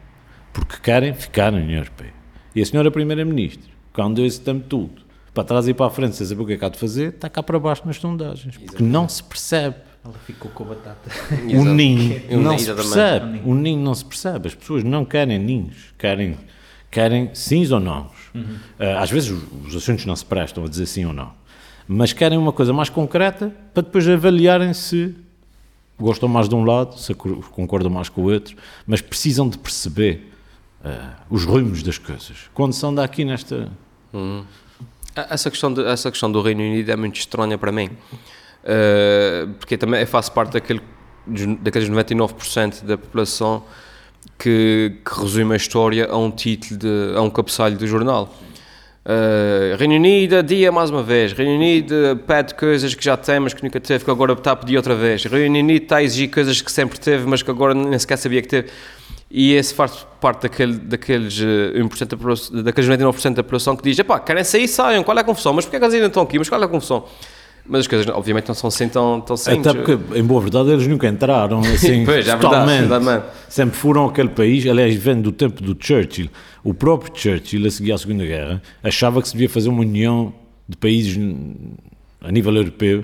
porque querem ficar na União Europeia. E a senhora Primeira-Ministra, quando deu esse tempo tudo, para trás e para a frente, sem saber o que é que há de fazer, está cá para baixo nas sondagens, porque não se percebe. Ela ficou com a batata. O ninho não se percebe. O ninho não se percebe. As pessoas não querem ninhos, querem, querem sims ou não. Uhum. Ah, às vezes os assuntos não se prestam a dizer sim ou não. Mas querem uma coisa mais concreta para depois avaliarem se gostam mais de um lado, concordam mais com o outro, mas precisam de perceber uh, os rumos das coisas. Quando são daqui nesta. Hum. Essa, questão de, essa questão do Reino Unido é muito estranha para mim, uh, porque também eu faço parte daquele, daqueles 99% da população que, que resume a história a um título, de, a um cabeçalho do jornal. Uh, Reino Unido dia mais uma vez. Reino Unido pede coisas que já tem, mas que nunca teve, que agora está a pedir outra vez. Reino Unido está a exigir coisas que sempre teve, mas que agora nem sequer sabia que teve. E esse faz parte daquele, daqueles, uh, 1% da, daqueles 99% da população que diz: pá, querem sair, saiam, qual é a confusão? Mas porquê é que eles ainda estão aqui? Mas qual é a confusão? Mas as coisas, obviamente, não são assim tão, tão simples. Até porque, em boa verdade, eles nunca entraram assim pois, é totalmente. Verdade, Sempre foram aquele país, aliás, vem do tempo do Churchill. O próprio Churchill, a seguir à Segunda Guerra, achava que se devia fazer uma união de países a nível europeu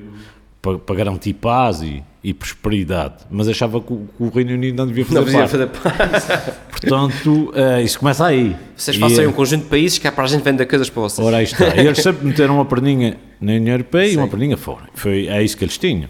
para, para garantir paz e, e, prosperidade, mas achava que o, que o, Reino Unido não devia fazer não devia fazer paz. Portanto, uh, isso começa aí. Vocês façam e, um conjunto de países que é para a gente vender coisas para vocês. Ora, aí está. E eles sempre meteram uma perninha na União Europeia Sim. e uma perninha fora. Foi, é isso que eles tinham.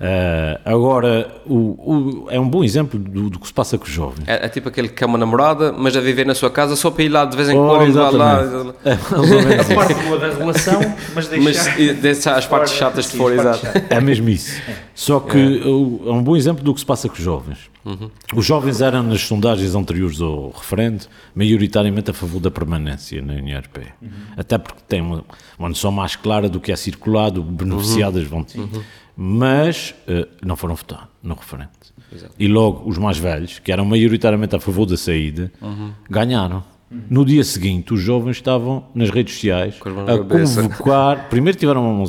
Uh, agora, o, o, é um bom exemplo do, do, que se passa com os jovens. É, é, tipo aquele que é uma namorada, mas a viver na sua casa só para ir lá de vez em oh, quando. Oh, lá, É, a parte boa da relação, mas deixar, mas deixar as partes chatas de fora, exato. É mesmo isso. Só que é. é um bom exemplo do que se passa com os jovens. Uhum. Os jovens eram, nas sondagens anteriores ao referendo, maioritariamente a favor da permanência na União Europeia. Uhum. Até porque têm uma, uma noção mais clara do que é circulado, beneficiadas uhum. vão ter. Uhum mas uh, não foram votar no referendo. Exato. E logo os mais velhos, que eram maioritariamente a favor da saída, uhum. ganharam. Uhum. No dia seguinte, os jovens estavam nas redes sociais a convocar. primeiro tiveram um,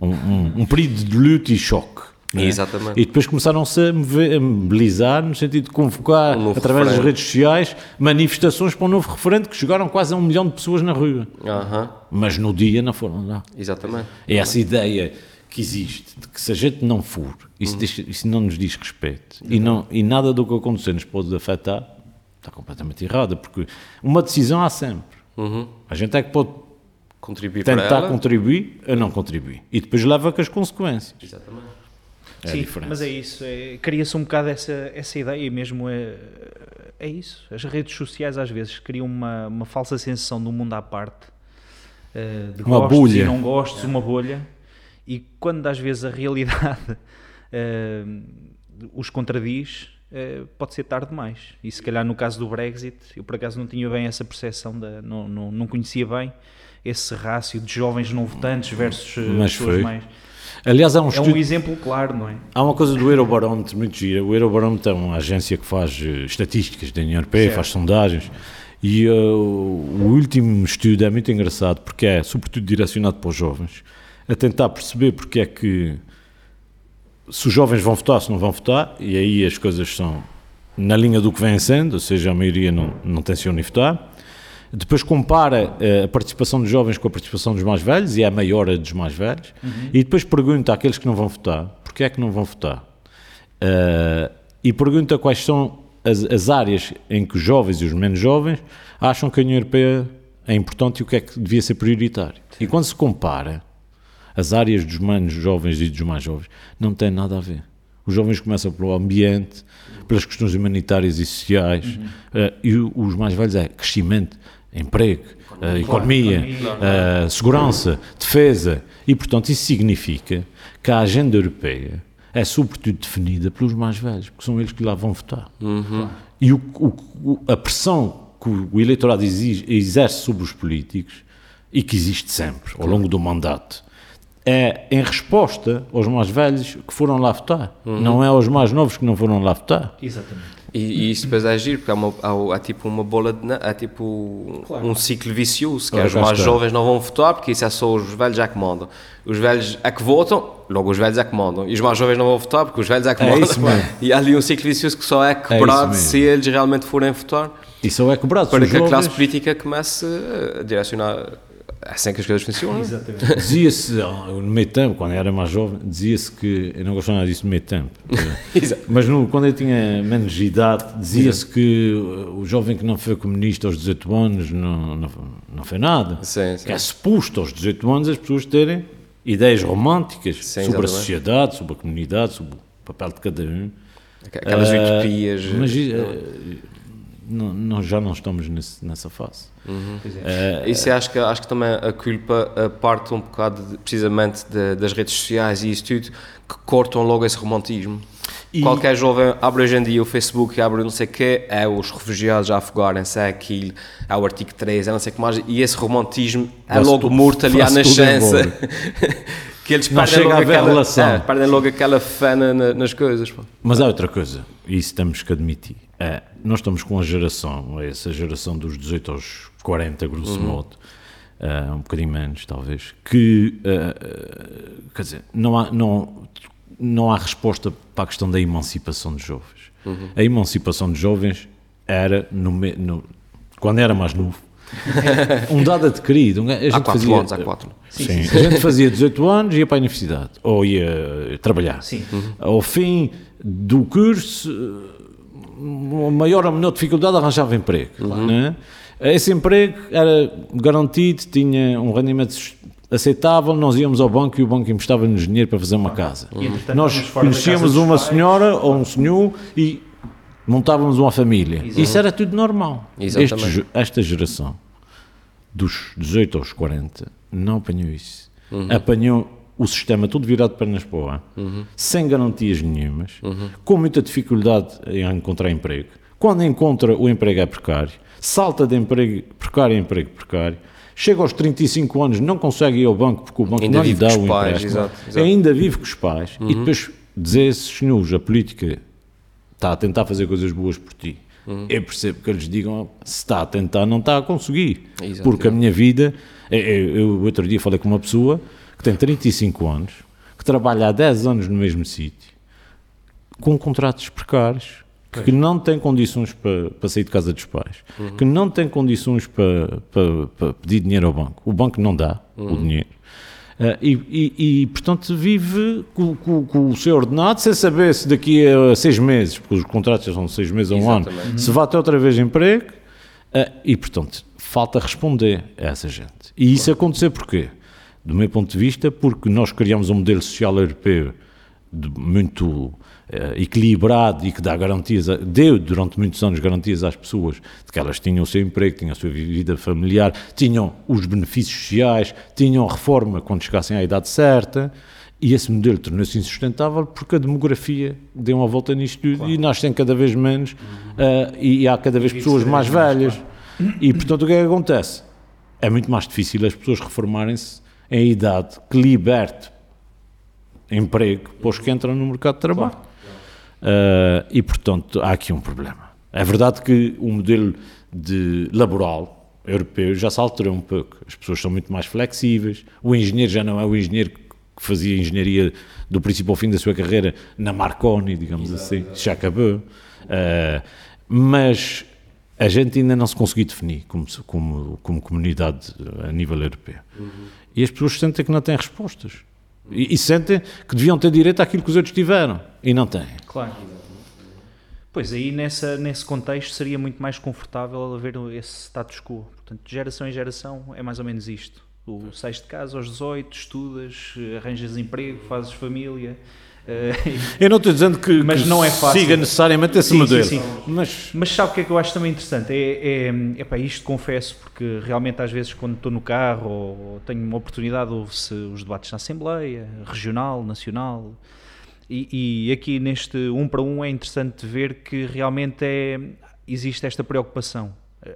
um, um, um período de luto e choque. É? Exatamente. E depois começaram-se a mobilizar no sentido de convocar, um através referendo. das redes sociais, manifestações para um novo referendo que chegaram quase a um milhão de pessoas na rua. Uhum. Mas no dia não foram lá. Exatamente. É essa ideia que existe, de que se a gente não for, isso, uhum. diz, isso não nos diz respeito uhum. e, não, e nada do que acontecer nos pode afetar, está completamente errado, porque uma decisão há sempre. Uhum. A gente é que pode contribuir tentar contribuir ou não contribuir e depois leva com as consequências. Exatamente. É Sim, mas é isso, é, cria-se um bocado essa, essa ideia mesmo, é, é isso. As redes sociais às vezes criam uma, uma falsa sensação de um mundo à parte, uh, de uma gostos bolha. e não gostos, uma bolha, e quando às vezes a realidade uh, os contradiz, uh, pode ser tarde demais. E se calhar no caso do Brexit, eu por acaso não tinha bem essa percepção, da, não, não, não conhecia bem esse rácio de jovens não votantes versus eh, Mas pessoas foi. mais. Aliás, há um, é um exemplo claro, não é? Há uma coisa do Eurobarómetro muito gira. O Eurobarómetro é uma agência que faz estatísticas da União Europeia, certo. faz sondagens. E uh, o último estudo é muito engraçado porque é, sobretudo, direcionado para os jovens a tentar perceber porque é que se os jovens vão votar, se não vão votar, e aí as coisas são na linha do que vem sendo, ou seja, a maioria não, não tenciona votar. Depois compara uh, a participação dos jovens com a participação dos mais velhos, e é maior a dos mais velhos, uhum. e depois pergunta àqueles que não vão votar, porquê é que não vão votar? Uh, e pergunta quais são as, as, áreas em que os jovens e os menos jovens acham que a União Europeia é importante e o que é que devia ser prioritário. E quando se compara as áreas dos menos jovens e dos mais jovens, não tem nada a ver. Os jovens começam pelo ambiente, pelas questões humanitárias e sociais, uhum. uh, e os mais velhos é crescimento, emprego, uh, economia, uh, segurança, defesa. E, portanto, isso significa que a agenda europeia é sobretudo definida pelos mais velhos, porque são eles que lá vão votar. Uhum. E o, o, a pressão que o eleitorado exige, exerce sobre os políticos, e que existe sempre, ao longo do mandato, é em resposta aos mais velhos que foram lá votar. Uhum. Não é aos mais novos que não foram lá votar. Exatamente. E, e isso depois é agir, porque há, uma, há, há, tipo uma bola de. Há tipo claro. um ciclo vicioso, que é, os mais está. jovens não vão votar, porque isso é só os velhos é que mandam. Os velhos é que votam, logo os velhos é que mandam. E os mais jovens não vão votar, porque os velhos é que é mandam. Isso mesmo. E há ali um ciclo vicioso que só é, é quebrado é se eles realmente forem votar. E só é quebrado. Para que jovens... a classe política comece a direcionar é assim que as coisas funcionam. Exatamente. Dizia-se, no meio tempo, quando eu era mais jovem, dizia-se que, eu não gostava nada disso no meio tempo, mas no, quando eu tinha menos idade, dizia-se que o jovem que não foi comunista aos 18 anos não, não, não foi nada. Sim, sim. Que é suposto aos 18 anos as pessoas terem ideias românticas sim, sobre exatamente. a sociedade, sobre a comunidade, sobre o papel de cada um. Aquelas uh, utopias. Mas, uh, não, não, já não estamos nesse, nessa fase. Uhum. É. Uh, isso acho que, acho que também a culpa parte um bocado de, precisamente de, das redes sociais e isso tudo que cortam logo esse romantismo. E... Qualquer jovem abre hoje em dia o Facebook e abre não sei o quê, é os refugiados a afogarem-se, é aquilo, é o artigo 3, é não sei o que mais, e esse romantismo é logo morto ali à nascença. que eles perdem logo, aquela, é, perdem logo aquela fé na, nas coisas. Pô. Mas há outra coisa, e isso temos que admitir. É, nós estamos com a geração, essa geração dos 18 aos 40, grosso uhum. modo, uh, um bocadinho menos talvez, que, uh, quer dizer, não há, não, não há resposta para a questão da emancipação dos jovens. Uhum. A emancipação dos jovens era, no, no, quando era mais novo, um dado adquirido. Um, a gente há quatro fazia, anos, há quatro. Sim, sim, sim, a gente fazia 18 anos e ia para a universidade, ou ia trabalhar. Sim. Uhum. Ao fim do curso, maior ou menor dificuldade arranjava emprego. Uhum. Né? Esse emprego era garantido, tinha um rendimento aceitável, nós íamos ao banco e o banco emprestava-nos dinheiro para fazer uma casa. Uhum. Nós conhecíamos uma senhora ou um senhor e montávamos uma família. Exato. Isso era tudo normal. Este, esta geração, dos 18 aos 40, não apanhou isso. Uhum. Apanhou o sistema todo virado pernas para o ar, uhum. sem garantias nenhumas, uhum. com muita dificuldade em encontrar emprego. Quando encontra, o emprego é precário, salta de emprego precário em emprego precário, chega aos 35 anos, não consegue ir ao banco porque o banco ainda não lhe dá o empréstimo, exato, exato. ainda vive com os pais, uhum. e depois dizer a esses senhores, a política está a tentar fazer coisas boas por ti. Uhum. Eu percebo que eles digam se está a tentar, não está a conseguir. Exato, porque a minha vida, eu, eu, eu outro dia falei com uma pessoa que tem 35 anos, que trabalha há 10 anos no mesmo sítio, com contratos precários, que não tem condições para, para sair de casa dos pais, uhum. que não tem condições para, para, para, pedir dinheiro ao banco. O banco não dá uhum. o dinheiro. Uh, e, e, e, portanto, vive com, com, com, o seu ordenado sem saber se daqui a seis meses, porque os contratos são seis meses a um ano, uhum. se vai ter outra vez emprego. Uh, e, portanto, falta responder a essa gente. E isso claro. acontecer porquê? do meu ponto de vista, porque nós criamos um modelo social europeu muito equilibrado e que dá garantias, a, deu durante muitos anos garantias às pessoas de que elas tinham o seu emprego, tinham a sua vida familiar, tinham os benefícios sociais, tinham reforma quando chegassem à idade certa. E esse modelo tornou-se insustentável porque a demografia deu uma volta nisto claro. e nascem cada vez menos uh, e há cada vez pessoas mais velhas. E, portanto, o que é que acontece? É muito mais difícil as pessoas reformarem-se em idade que liberte emprego para os que entram no mercado de trabalho. Claro. Uh, e, portanto, há aqui um problema. É verdade que o modelo de laboral europeu já se alterou um pouco. As pessoas são muito mais flexíveis. O engenheiro já não é o engenheiro que fazia engenharia do princípio ao fim da sua carreira na Marconi, digamos assim, já acabou. Uh, mas a gente ainda não se conseguiu definir como, como, como comunidade a nível europeu. Uhum. E as pessoas sentem que não têm respostas. E, e, sentem que deviam ter direito àquilo que os outros tiveram. E não têm. Claro. Pois aí nessa, nesse contexto seria muito mais confortável haver esse status quo. Portanto, de geração em geração é mais ou menos isto. O sais de casa aos 18, estudas, arranjas emprego, fazes família, eu não estou dizendo que, mas que não é fácil. siga necessariamente esse sim, modelo. Sim, sim. Mas... mas sabe o que é que eu acho também interessante? É, é, é para isto confesso, porque realmente às vezes quando estou no carro ou tenho uma oportunidade, ouve-se os debates na Assembleia, regional, nacional, e, e, aqui neste um para um é interessante ver que realmente é, existe esta preocupação.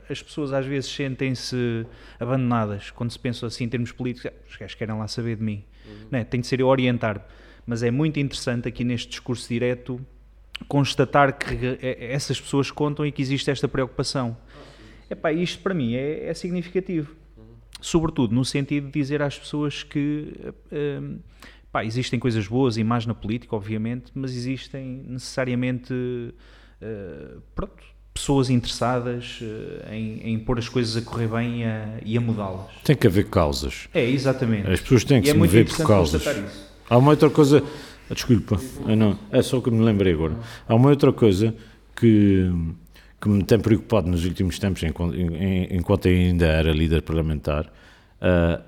As pessoas às vezes sentem-se abandonadas quando se pensa assim em termos políticos. Ah, os gajos querem lá saber de mim. Uhum. Não é? Tem de ser eu orientar mas é muito interessante aqui neste discurso direto constatar que essas pessoas contam e que existe esta preocupação. Epá, isto para mim é, é significativo. Sobretudo no sentido de dizer às pessoas que um, pá, existem coisas boas e más na política, obviamente, mas existem necessariamente uh, pronto, pessoas interessadas uh, em, em, pôr as coisas a correr bem e a, a mudá-las. Tem que haver causas. É, exatamente. As pessoas têm que e se é mover por causas. Isso. Há uma outra coisa. Ah, desculpa, ah, não, é só que me lembrei agora. Há uma outra coisa que, que me tem preocupado nos últimos tempos, enquanto, enquanto ainda era líder parlamentar, uh,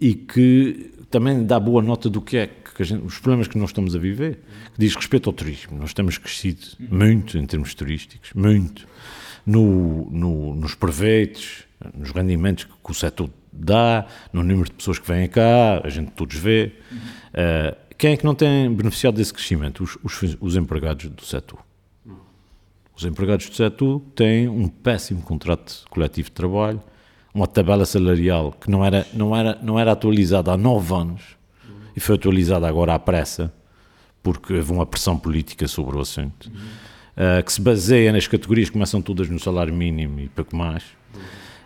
e que também dá boa nota do que é que gente, os problemas que nós estamos a viver, que diz respeito ao turismo. Nós temos crescido muito em termos turísticos, muito, no, no, nos proveitos, nos rendimentos que o setor dá, no número de pessoas que vêm cá, a gente todos vê. Uh, quem é que não tem beneficiado desse crescimento? Os, os, os, empregados do setor. Os empregados do setor têm um péssimo contrato coletivo de trabalho, uma tabela salarial que não era, não era, não era atualizada há nove anos e foi atualizada agora à pressa, porque houve uma pressão política sobre o assunto, uh, que se baseia nas categorias que começam todas no salário mínimo e pouco mais.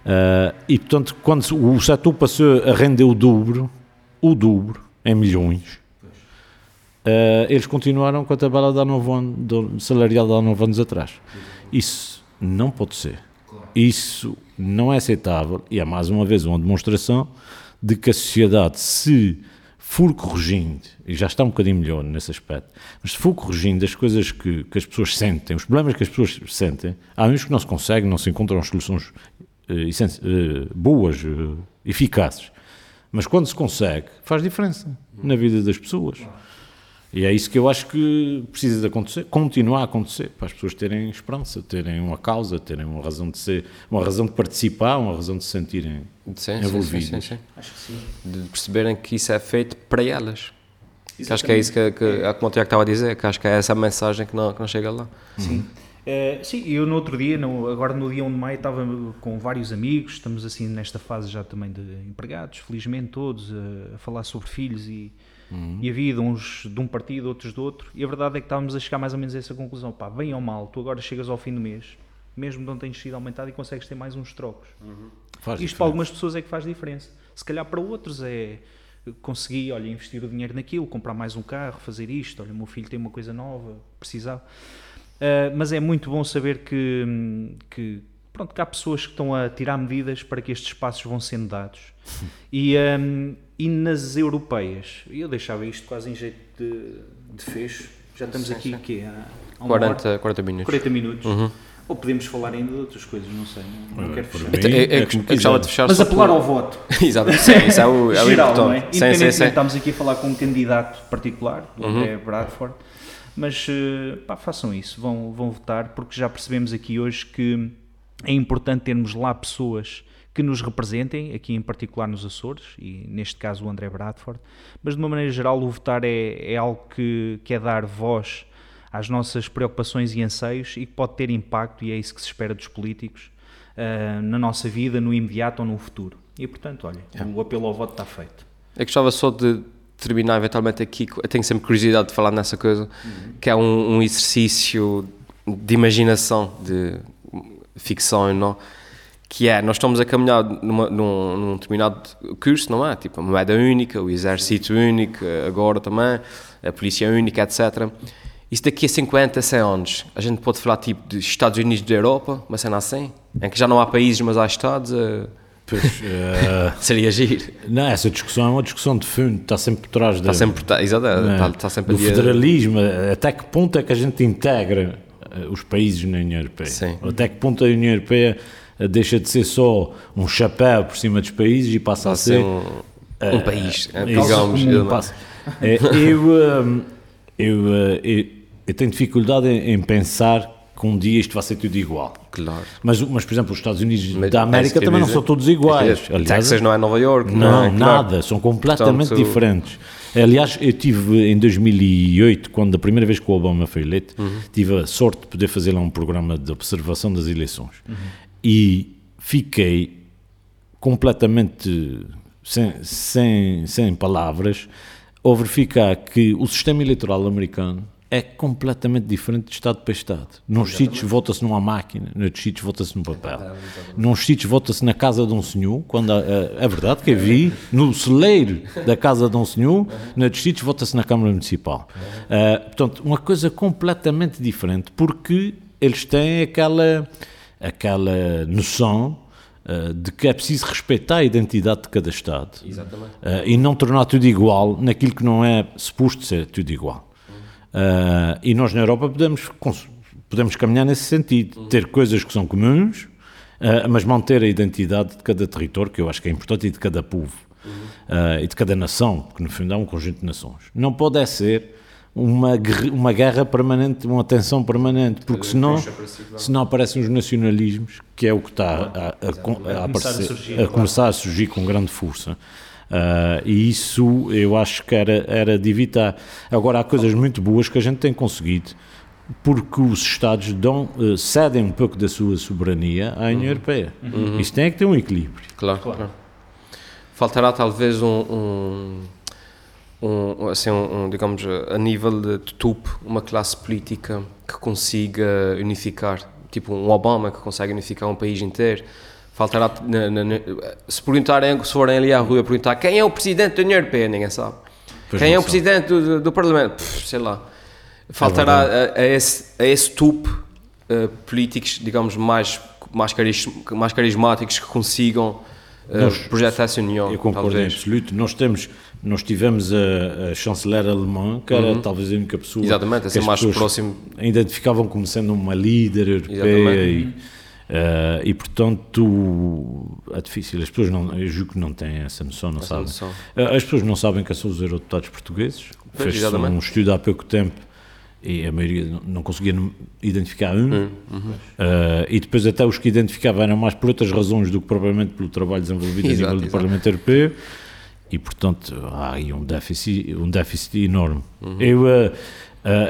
Uh, e portanto, quando o setor passou a render o dobro, o dobro, em milhões, uh, eles continuaram com a tabela de há salarial de há nove anos atrás. Isso não pode ser. Isso não é aceitável e é mais uma vez uma demonstração de que a sociedade, se for corrigindo, e já está um bocadinho melhor nesse aspecto, mas se for corrigindo as coisas que, que as pessoas sentem, os problemas que as pessoas sentem, há uns que não se conseguem, não se encontram soluções uh, uh, boas, uh, eficazes. Mas quando se consegue, faz diferença na vida das pessoas. E é isso que eu acho que precisa de acontecer, continuar a acontecer, para as pessoas terem esperança, terem uma causa, terem uma razão de ser, uma razão de participar, uma razão de se sentirem sim, envolvidas. Sim, sim, sim, Acho que sim. De perceberem que isso é feito para elas. Acho que é isso que, que, é. como o Tiago estava a dizer, que acho que é essa a mensagem que não, que não chega lá. Sim. Uhum. Uh, sim, eu no outro dia, no, agora no dia 1 de maio, estava com vários amigos, estamos assim nesta fase já também de empregados, felizmente todos, uh, a falar sobre filhos e, uhum. e a vida, uns de um partido, outros do outro, e a verdade é que estávamos a chegar mais ou menos a essa conclusão, pá, bem ou mal, tu agora chegas ao fim do mês, mesmo não tens sido aumentado e consegues ter mais uns trocos. Uhum. Isto diferença. para algumas pessoas é que faz diferença, se calhar para outros é conseguir, olha, investir o dinheiro naquilo, comprar mais um carro, fazer isto, olha, o meu filho tem uma coisa nova, precisava... Uh, mas é muito bom saber que, que, pronto, que há pessoas que estão a tirar medidas para que estes espaços vão sendo dados. E, um, e nas europeias, eu deixava isto quase em jeito de, de fecho, já estamos sim, aqui sim. Quê, há, há 40, hora, 40 minutos. 40 minutos. Uhum. Ou podemos falar ainda de outras coisas, não sei. Não, não quero fechar. Mim, é, é, é, gostava de fechar Mas apelar ao voto. Exato, sim, isso é o, é o Geral, importante. Não é? Independentemente, sim, sim, estamos aqui a falar com um candidato particular, o uhum. André Bradford mas eh, pá, façam isso, vão, vão votar, porque já percebemos aqui hoje que é importante termos lá pessoas que nos representem, aqui em particular nos Açores, e neste caso o André Bradford, mas de uma maneira geral o votar é, é algo que, que é dar voz às nossas preocupações e anseios e que pode ter impacto, e é isso que se espera dos políticos, uh, na nossa vida, no imediato ou no futuro. E portanto, olha, é. o apelo ao voto está feito. Eu gostava só de terminar eventualmente aqui, eu tenho sempre curiosidade de falar nessa coisa, uhum. que é um, um, exercício de imaginação, de ficção não, que é, nós estamos a caminhar numa, num, num, determinado curso, não é? Tipo, a moeda única, o exército único, agora também, a polícia única, etc. Isso daqui a 50, 100 anos, a gente pode falar tipo de Estados Unidos da Europa, uma cena assim, em que já não há países, mas há Estados. Uh... Pois, uh, Seria giro. Não, essa discussão é uma discussão de fundo, está sempre por trás da. Está sempre, está, exato, é, está, está sempre do federalismo, até que ponto é que a gente integra eh, os países na União Europeia? Sim. Até que ponto a União Europeia eh, deixa de ser só um chapéu por cima dos países e passa a ser um, um uh, país, digamos. Um passo. eu, eu, eu, eu, tenho dificuldade em, em pensar que um dia isto vai ser tudo igual. Claro. Mas, mas por exemplo, os Estados Unidos mas, da América também não são todos iguais. Aliás, Texas não é Nova York. Não, não é? nada, claro. são completamente Portanto, diferentes. Aliás, eu tive em 2008, quando a primeira vez que o Obama foi eleito, uhum. tive a sorte de poder fazer lá um programa de observação das eleições. Uhum. E fiquei completamente sem, sem, sem palavras ao verificar que o sistema eleitoral americano é completamente diferente de Estado para Estado. Nos sítios vota-se numa máquina, noutros sítios vota-se no papel. Nos sítios vota-se na casa de um senhor, quando é verdade que eu vi, no celeiro da casa de um senhor, noutros sítios vota-se na Câmara Municipal. Uh, portanto, uma coisa completamente diferente, porque eles têm aquela, aquela noção uh, de que é preciso respeitar a identidade de cada Estado. Uh, e não tornar tudo igual naquilo que não é suposto ser tudo igual. Uh, e nós na Europa podemos, podemos caminhar nesse sentido, ter coisas que são comuns, uh, mas manter a identidade de cada território, que eu acho que é importante, e de cada povo, uh, e de cada nação, porque no fundo é um conjunto de nações. Não pode é ser uma, uma guerra permanente, uma tensão permanente, porque senão, senão aparecem os nacionalismos, que é o que está a, a, a, a, aparecer, a começar a surgir com grande força. Uh, e isso eu acho que era, era de evitar. Agora, há coisas muito boas que a gente tem conseguido porque os Estados dão, uh, cedem um pouco da sua soberania à União uhum. Europeia. Uhum. Isso tem que ter um equilíbrio. Claro, claro. Faltará talvez um, um, um assim, um, digamos, a nível de topo, uma classe política que consiga unificar, tipo um Obama que consegue unificar um país inteiro Faltará, na, na, na, se perguntarem, se forem ali à rua perguntar quem é o presidente da União Europeia, ninguém sabe. Pois quem é o presidente do, do Parlamento? Pff, sei lá. Faltará é a, a, esse, a esse tupo uh, políticos, digamos, mais, mais, caris, mais carismáticos que consigam uh, nós, projetar essa união. Eu concordo talvez. em absoluto. Nós temos, nós tivemos a, a chanceler alemã, que era uhum. talvez a única pessoa Exatamente, que assim mais próximo. identificavam como sendo uma líder europeia e, uhum. Uh, e portanto é difícil, as pessoas não, eu julgo que não têm essa noção, não essa sabem. Noção. Uh, as pessoas não sabem quem são os eurodeputados portugueses. Fez-se um estudo há pouco tempo e a maioria não conseguia identificar um. Hum, uhum. uh, e depois até os que identificavam eram mais por outras razões do que propriamente pelo trabalho desenvolvido exato, a nível do exato. Parlamento Europeu. E portanto há aí um déficit, um déficit enorme. Uhum. Eu,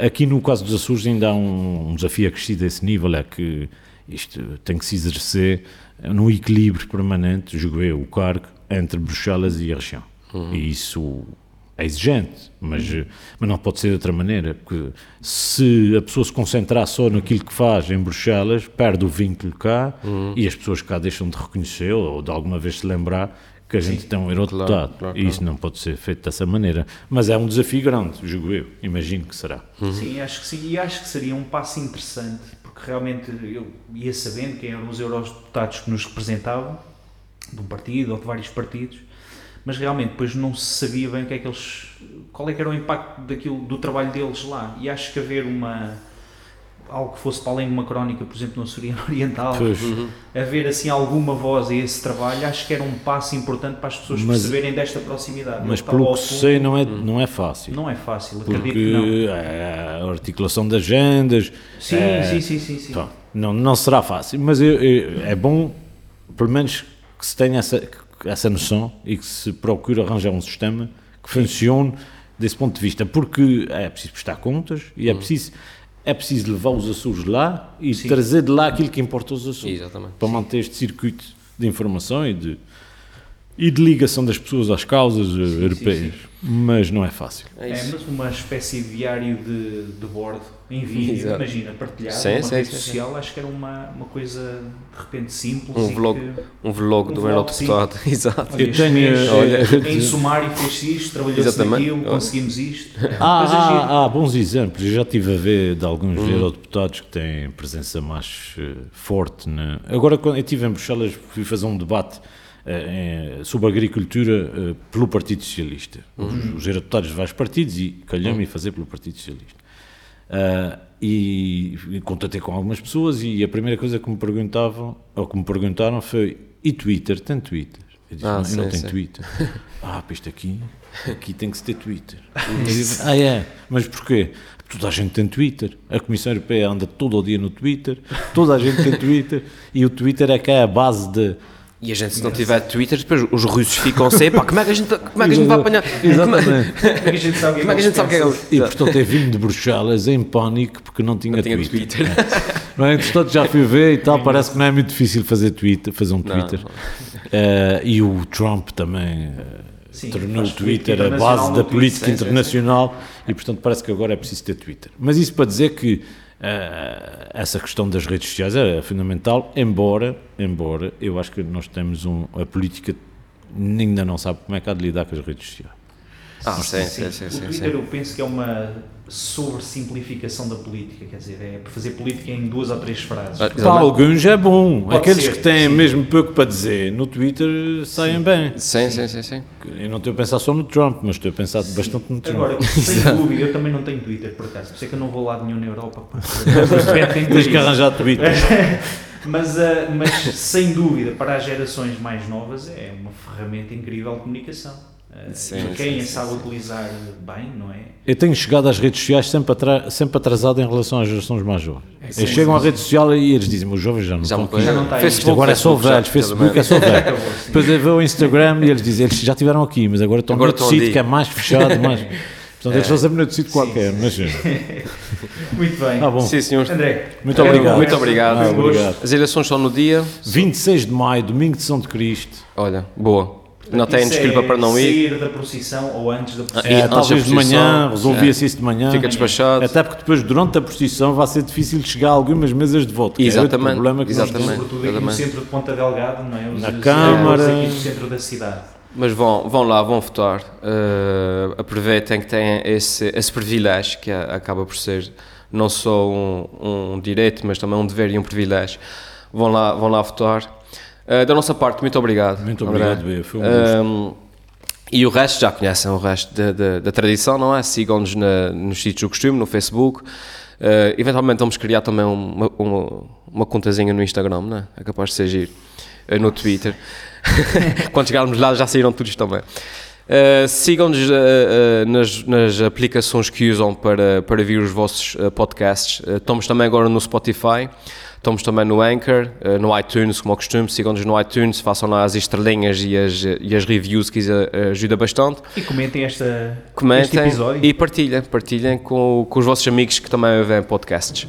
aqui no caso dos Açores ainda há um, um desafio acrescido a esse nível, é que isto tem que se exercer num equilíbrio permanente, eu, o cargo, entre Bruxelas e a região. Uhum. E isso é exigente, mas, uhum. mas não pode ser de outra maneira, porque se a pessoa se concentrar só naquilo que faz em Bruxelas, perde o vínculo cá uhum. e as pessoas cá deixam de reconhecê-lo ou de alguma vez se lembrar que a gente Sim, tem um eurodeputado. Claro, claro, e isso não pode ser feito dessa maneira. Mas é um desafio grande, julgo eu. Imagino que será. Uhum. Sim, acho que sim. E acho que seria um passo interessante realmente eu ia sabendo quem eram os eurodeputados que nos representavam, de um partido ou de vários partidos, mas realmente depois não se sabia bem o que é que eles, qual é que era o impacto daquilo, do trabalho deles lá. E acho que haver uma algo que fosse para além de uma crónica, por exemplo, no Açoriano Oriental, uhum. haver assim alguma voz a esse trabalho, acho que era um passo importante para as pessoas mas, perceberem desta proximidade. Mas pelo que sei, não é, não é fácil. Não é fácil, acredito porque que não. É a articulação de agendas. Sim, é, sim, sim, sim, sim. não, não será fácil, mas eu, eu, é bom, pelo menos, que se tenha essa, essa noção e que se procure arranjar um sistema que funcione desse ponto de vista, porque é preciso prestar contas e é uhum. preciso é preciso levar os Açores lá e Sim. trazer de lá aquilo que importa aos Açores. Exatamente. Para manter este circuito de informação e de, e de ligação das pessoas às causas sim, europeias. Sim, sim. Mas não é fácil. É, é mas uma espécie de diário de, de bordo em vídeo, Exato. imagina, partilhado sim, numa sim, rede sim, social, acho que era uma, uma coisa de repente simples. Um vlog, que, um vlog um do eurodeputado. Exato. Eu tenho, mês, olha, em sumário fez isto, trabalhou-se naquilo, conseguimos isto. Ah, ah, ah, bons exemplos. Eu já estive a ver de alguns uhum. eurodeputados que têm presença mais uh, forte. Né? Agora, quando eu estive em Bruxelas, fui fazer um debate uh, sobre agricultura uh, pelo Partido Socialista. Uhum. Os, os eurodeputados de vários partidos e calhou-me uhum. fazer pelo Partido Socialista. Uh, e, e contatei com algumas pessoas e a primeira coisa que me perguntavam, ou que me perguntaram foi, e Twitter? Tem Twitter? Eu disse, ah, não, sim, eu não tenho sim. Twitter. ah, isto aqui, aqui tem que se ter Twitter. disse, ah, é? Mas porquê? Toda a gente tem Twitter. A Comissão Europeia anda todo o dia no Twitter, toda a gente tem Twitter, e o Twitter é que é a base de e a gente, se não tiver Twitter, depois os russos ficam sem, pá, como é que a gente, como é que a gente vai apanhar? Exatamente. Como é que a gente sabe o que é que é E portanto é vindo de Bruxelas em pânico porque não tinha, não tinha Twitter. Twitter. Não é? Entretanto já fui ver e tal, parece que não é muito difícil fazer, Twitter, fazer um Twitter. Uh, e o Trump também uh, sim, tornou o Twitter a base da política sim, internacional sim, e portanto parece que agora é preciso ter Twitter. Mas isso para dizer que Uh, essa questão das redes sociais é fundamental, embora, embora eu acho que nós temos um, a política ainda não sabe como é que há de lidar com as redes sociais. Ah, sim, sim, sim, sim, O Twitter eu penso que é uma sobressimplificação da política, quer dizer, é fazer política em duas ou três frases. Ah, para alguns é bom, Pode aqueles ser, que têm sim. mesmo pouco para dizer no Twitter saem sim. bem. Sim, sim, sim, sim. Eu não estou a pensar só no Trump, mas estou a pensar sim. bastante no Trump. Agora, sem dúvida, eu também não tenho Twitter, por acaso, por isso é que eu não vou lá nenhum na Europa. Tens que arranjar Twitter. mas, uh, mas sem dúvida, para as gerações mais novas, é uma ferramenta incrível de comunicação. Sim, e quem sim, sabe sim. utilizar bem, não é? Eu tenho chegado às redes sociais sempre, atra sempre atrasado em relação às gerações mais jovens. É, eles chegam à rede social e eles dizem, os jovens já não já estão Já não está Facebook, agora é só velhos, Facebook é só velho. Depois eu vou ao Instagram e eles dizem, eles já estiveram aqui, mas agora estão agora no sítio que é mais fechado, mais... Portanto, eles estão sempre no sítio qualquer, mas sim. Muito bem. Ah, bom. Sim, senhor. André. Muito obrigado. Muito obrigado. Ah, obrigado. As eleições são no dia... 26 de maio, domingo de São de Cristo. Olha, boa não tem desculpa é para não ir. Sair da procissão ou antes da procissão. É, talvez de manhã, resolvia-se isso de manhã. Fica despachado. Até porque depois, durante a procissão, vai ser difícil chegar a algumas mesas de voto. Exatamente. É problema que Exatamente. Nós Sobretudo aqui no centro de Ponta Delgada, não é? Os, Na Câmara. Aqui no centro da cidade. Mas vão, vão lá, vão votar. Uh, aproveitem que têm esse, esse privilégio, que acaba por ser não só um, um direito, mas também um dever e um privilégio. Vão lá, vão lá votar. Uh, da nossa parte, muito obrigado. Muito obrigado, Bia. Foi um gosto. Um, e o resto já conhecem, o resto da, da, da tradição, não é? Sigam-nos nos sítios do costume, no Facebook. Uh, eventualmente vamos criar também uma, uma, uma contazinha no Instagram, não é? É capaz de ser giro. Uh, no Twitter. Quando chegarmos lá já saíram todos também. Uh, Sigam-nos nas, nas, aplicações que usam para, para vir os vossos podcasts. estamos também agora no Spotify. Estamos também no Anchor, eh, no iTunes, como é costume, sigam-nos no iTunes, façam lá as estrelinhas e as, e as reviews, que isso eh, ajuda bastante. E comentem esta, comentem este episódio. E partilhem, partilhem com, com os vossos amigos que também veem podcasts.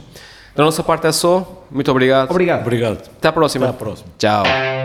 Da nossa parte é só. Muito obrigado. Obrigado. Obrigado. Até à próxima. Até à próxima. Tchau.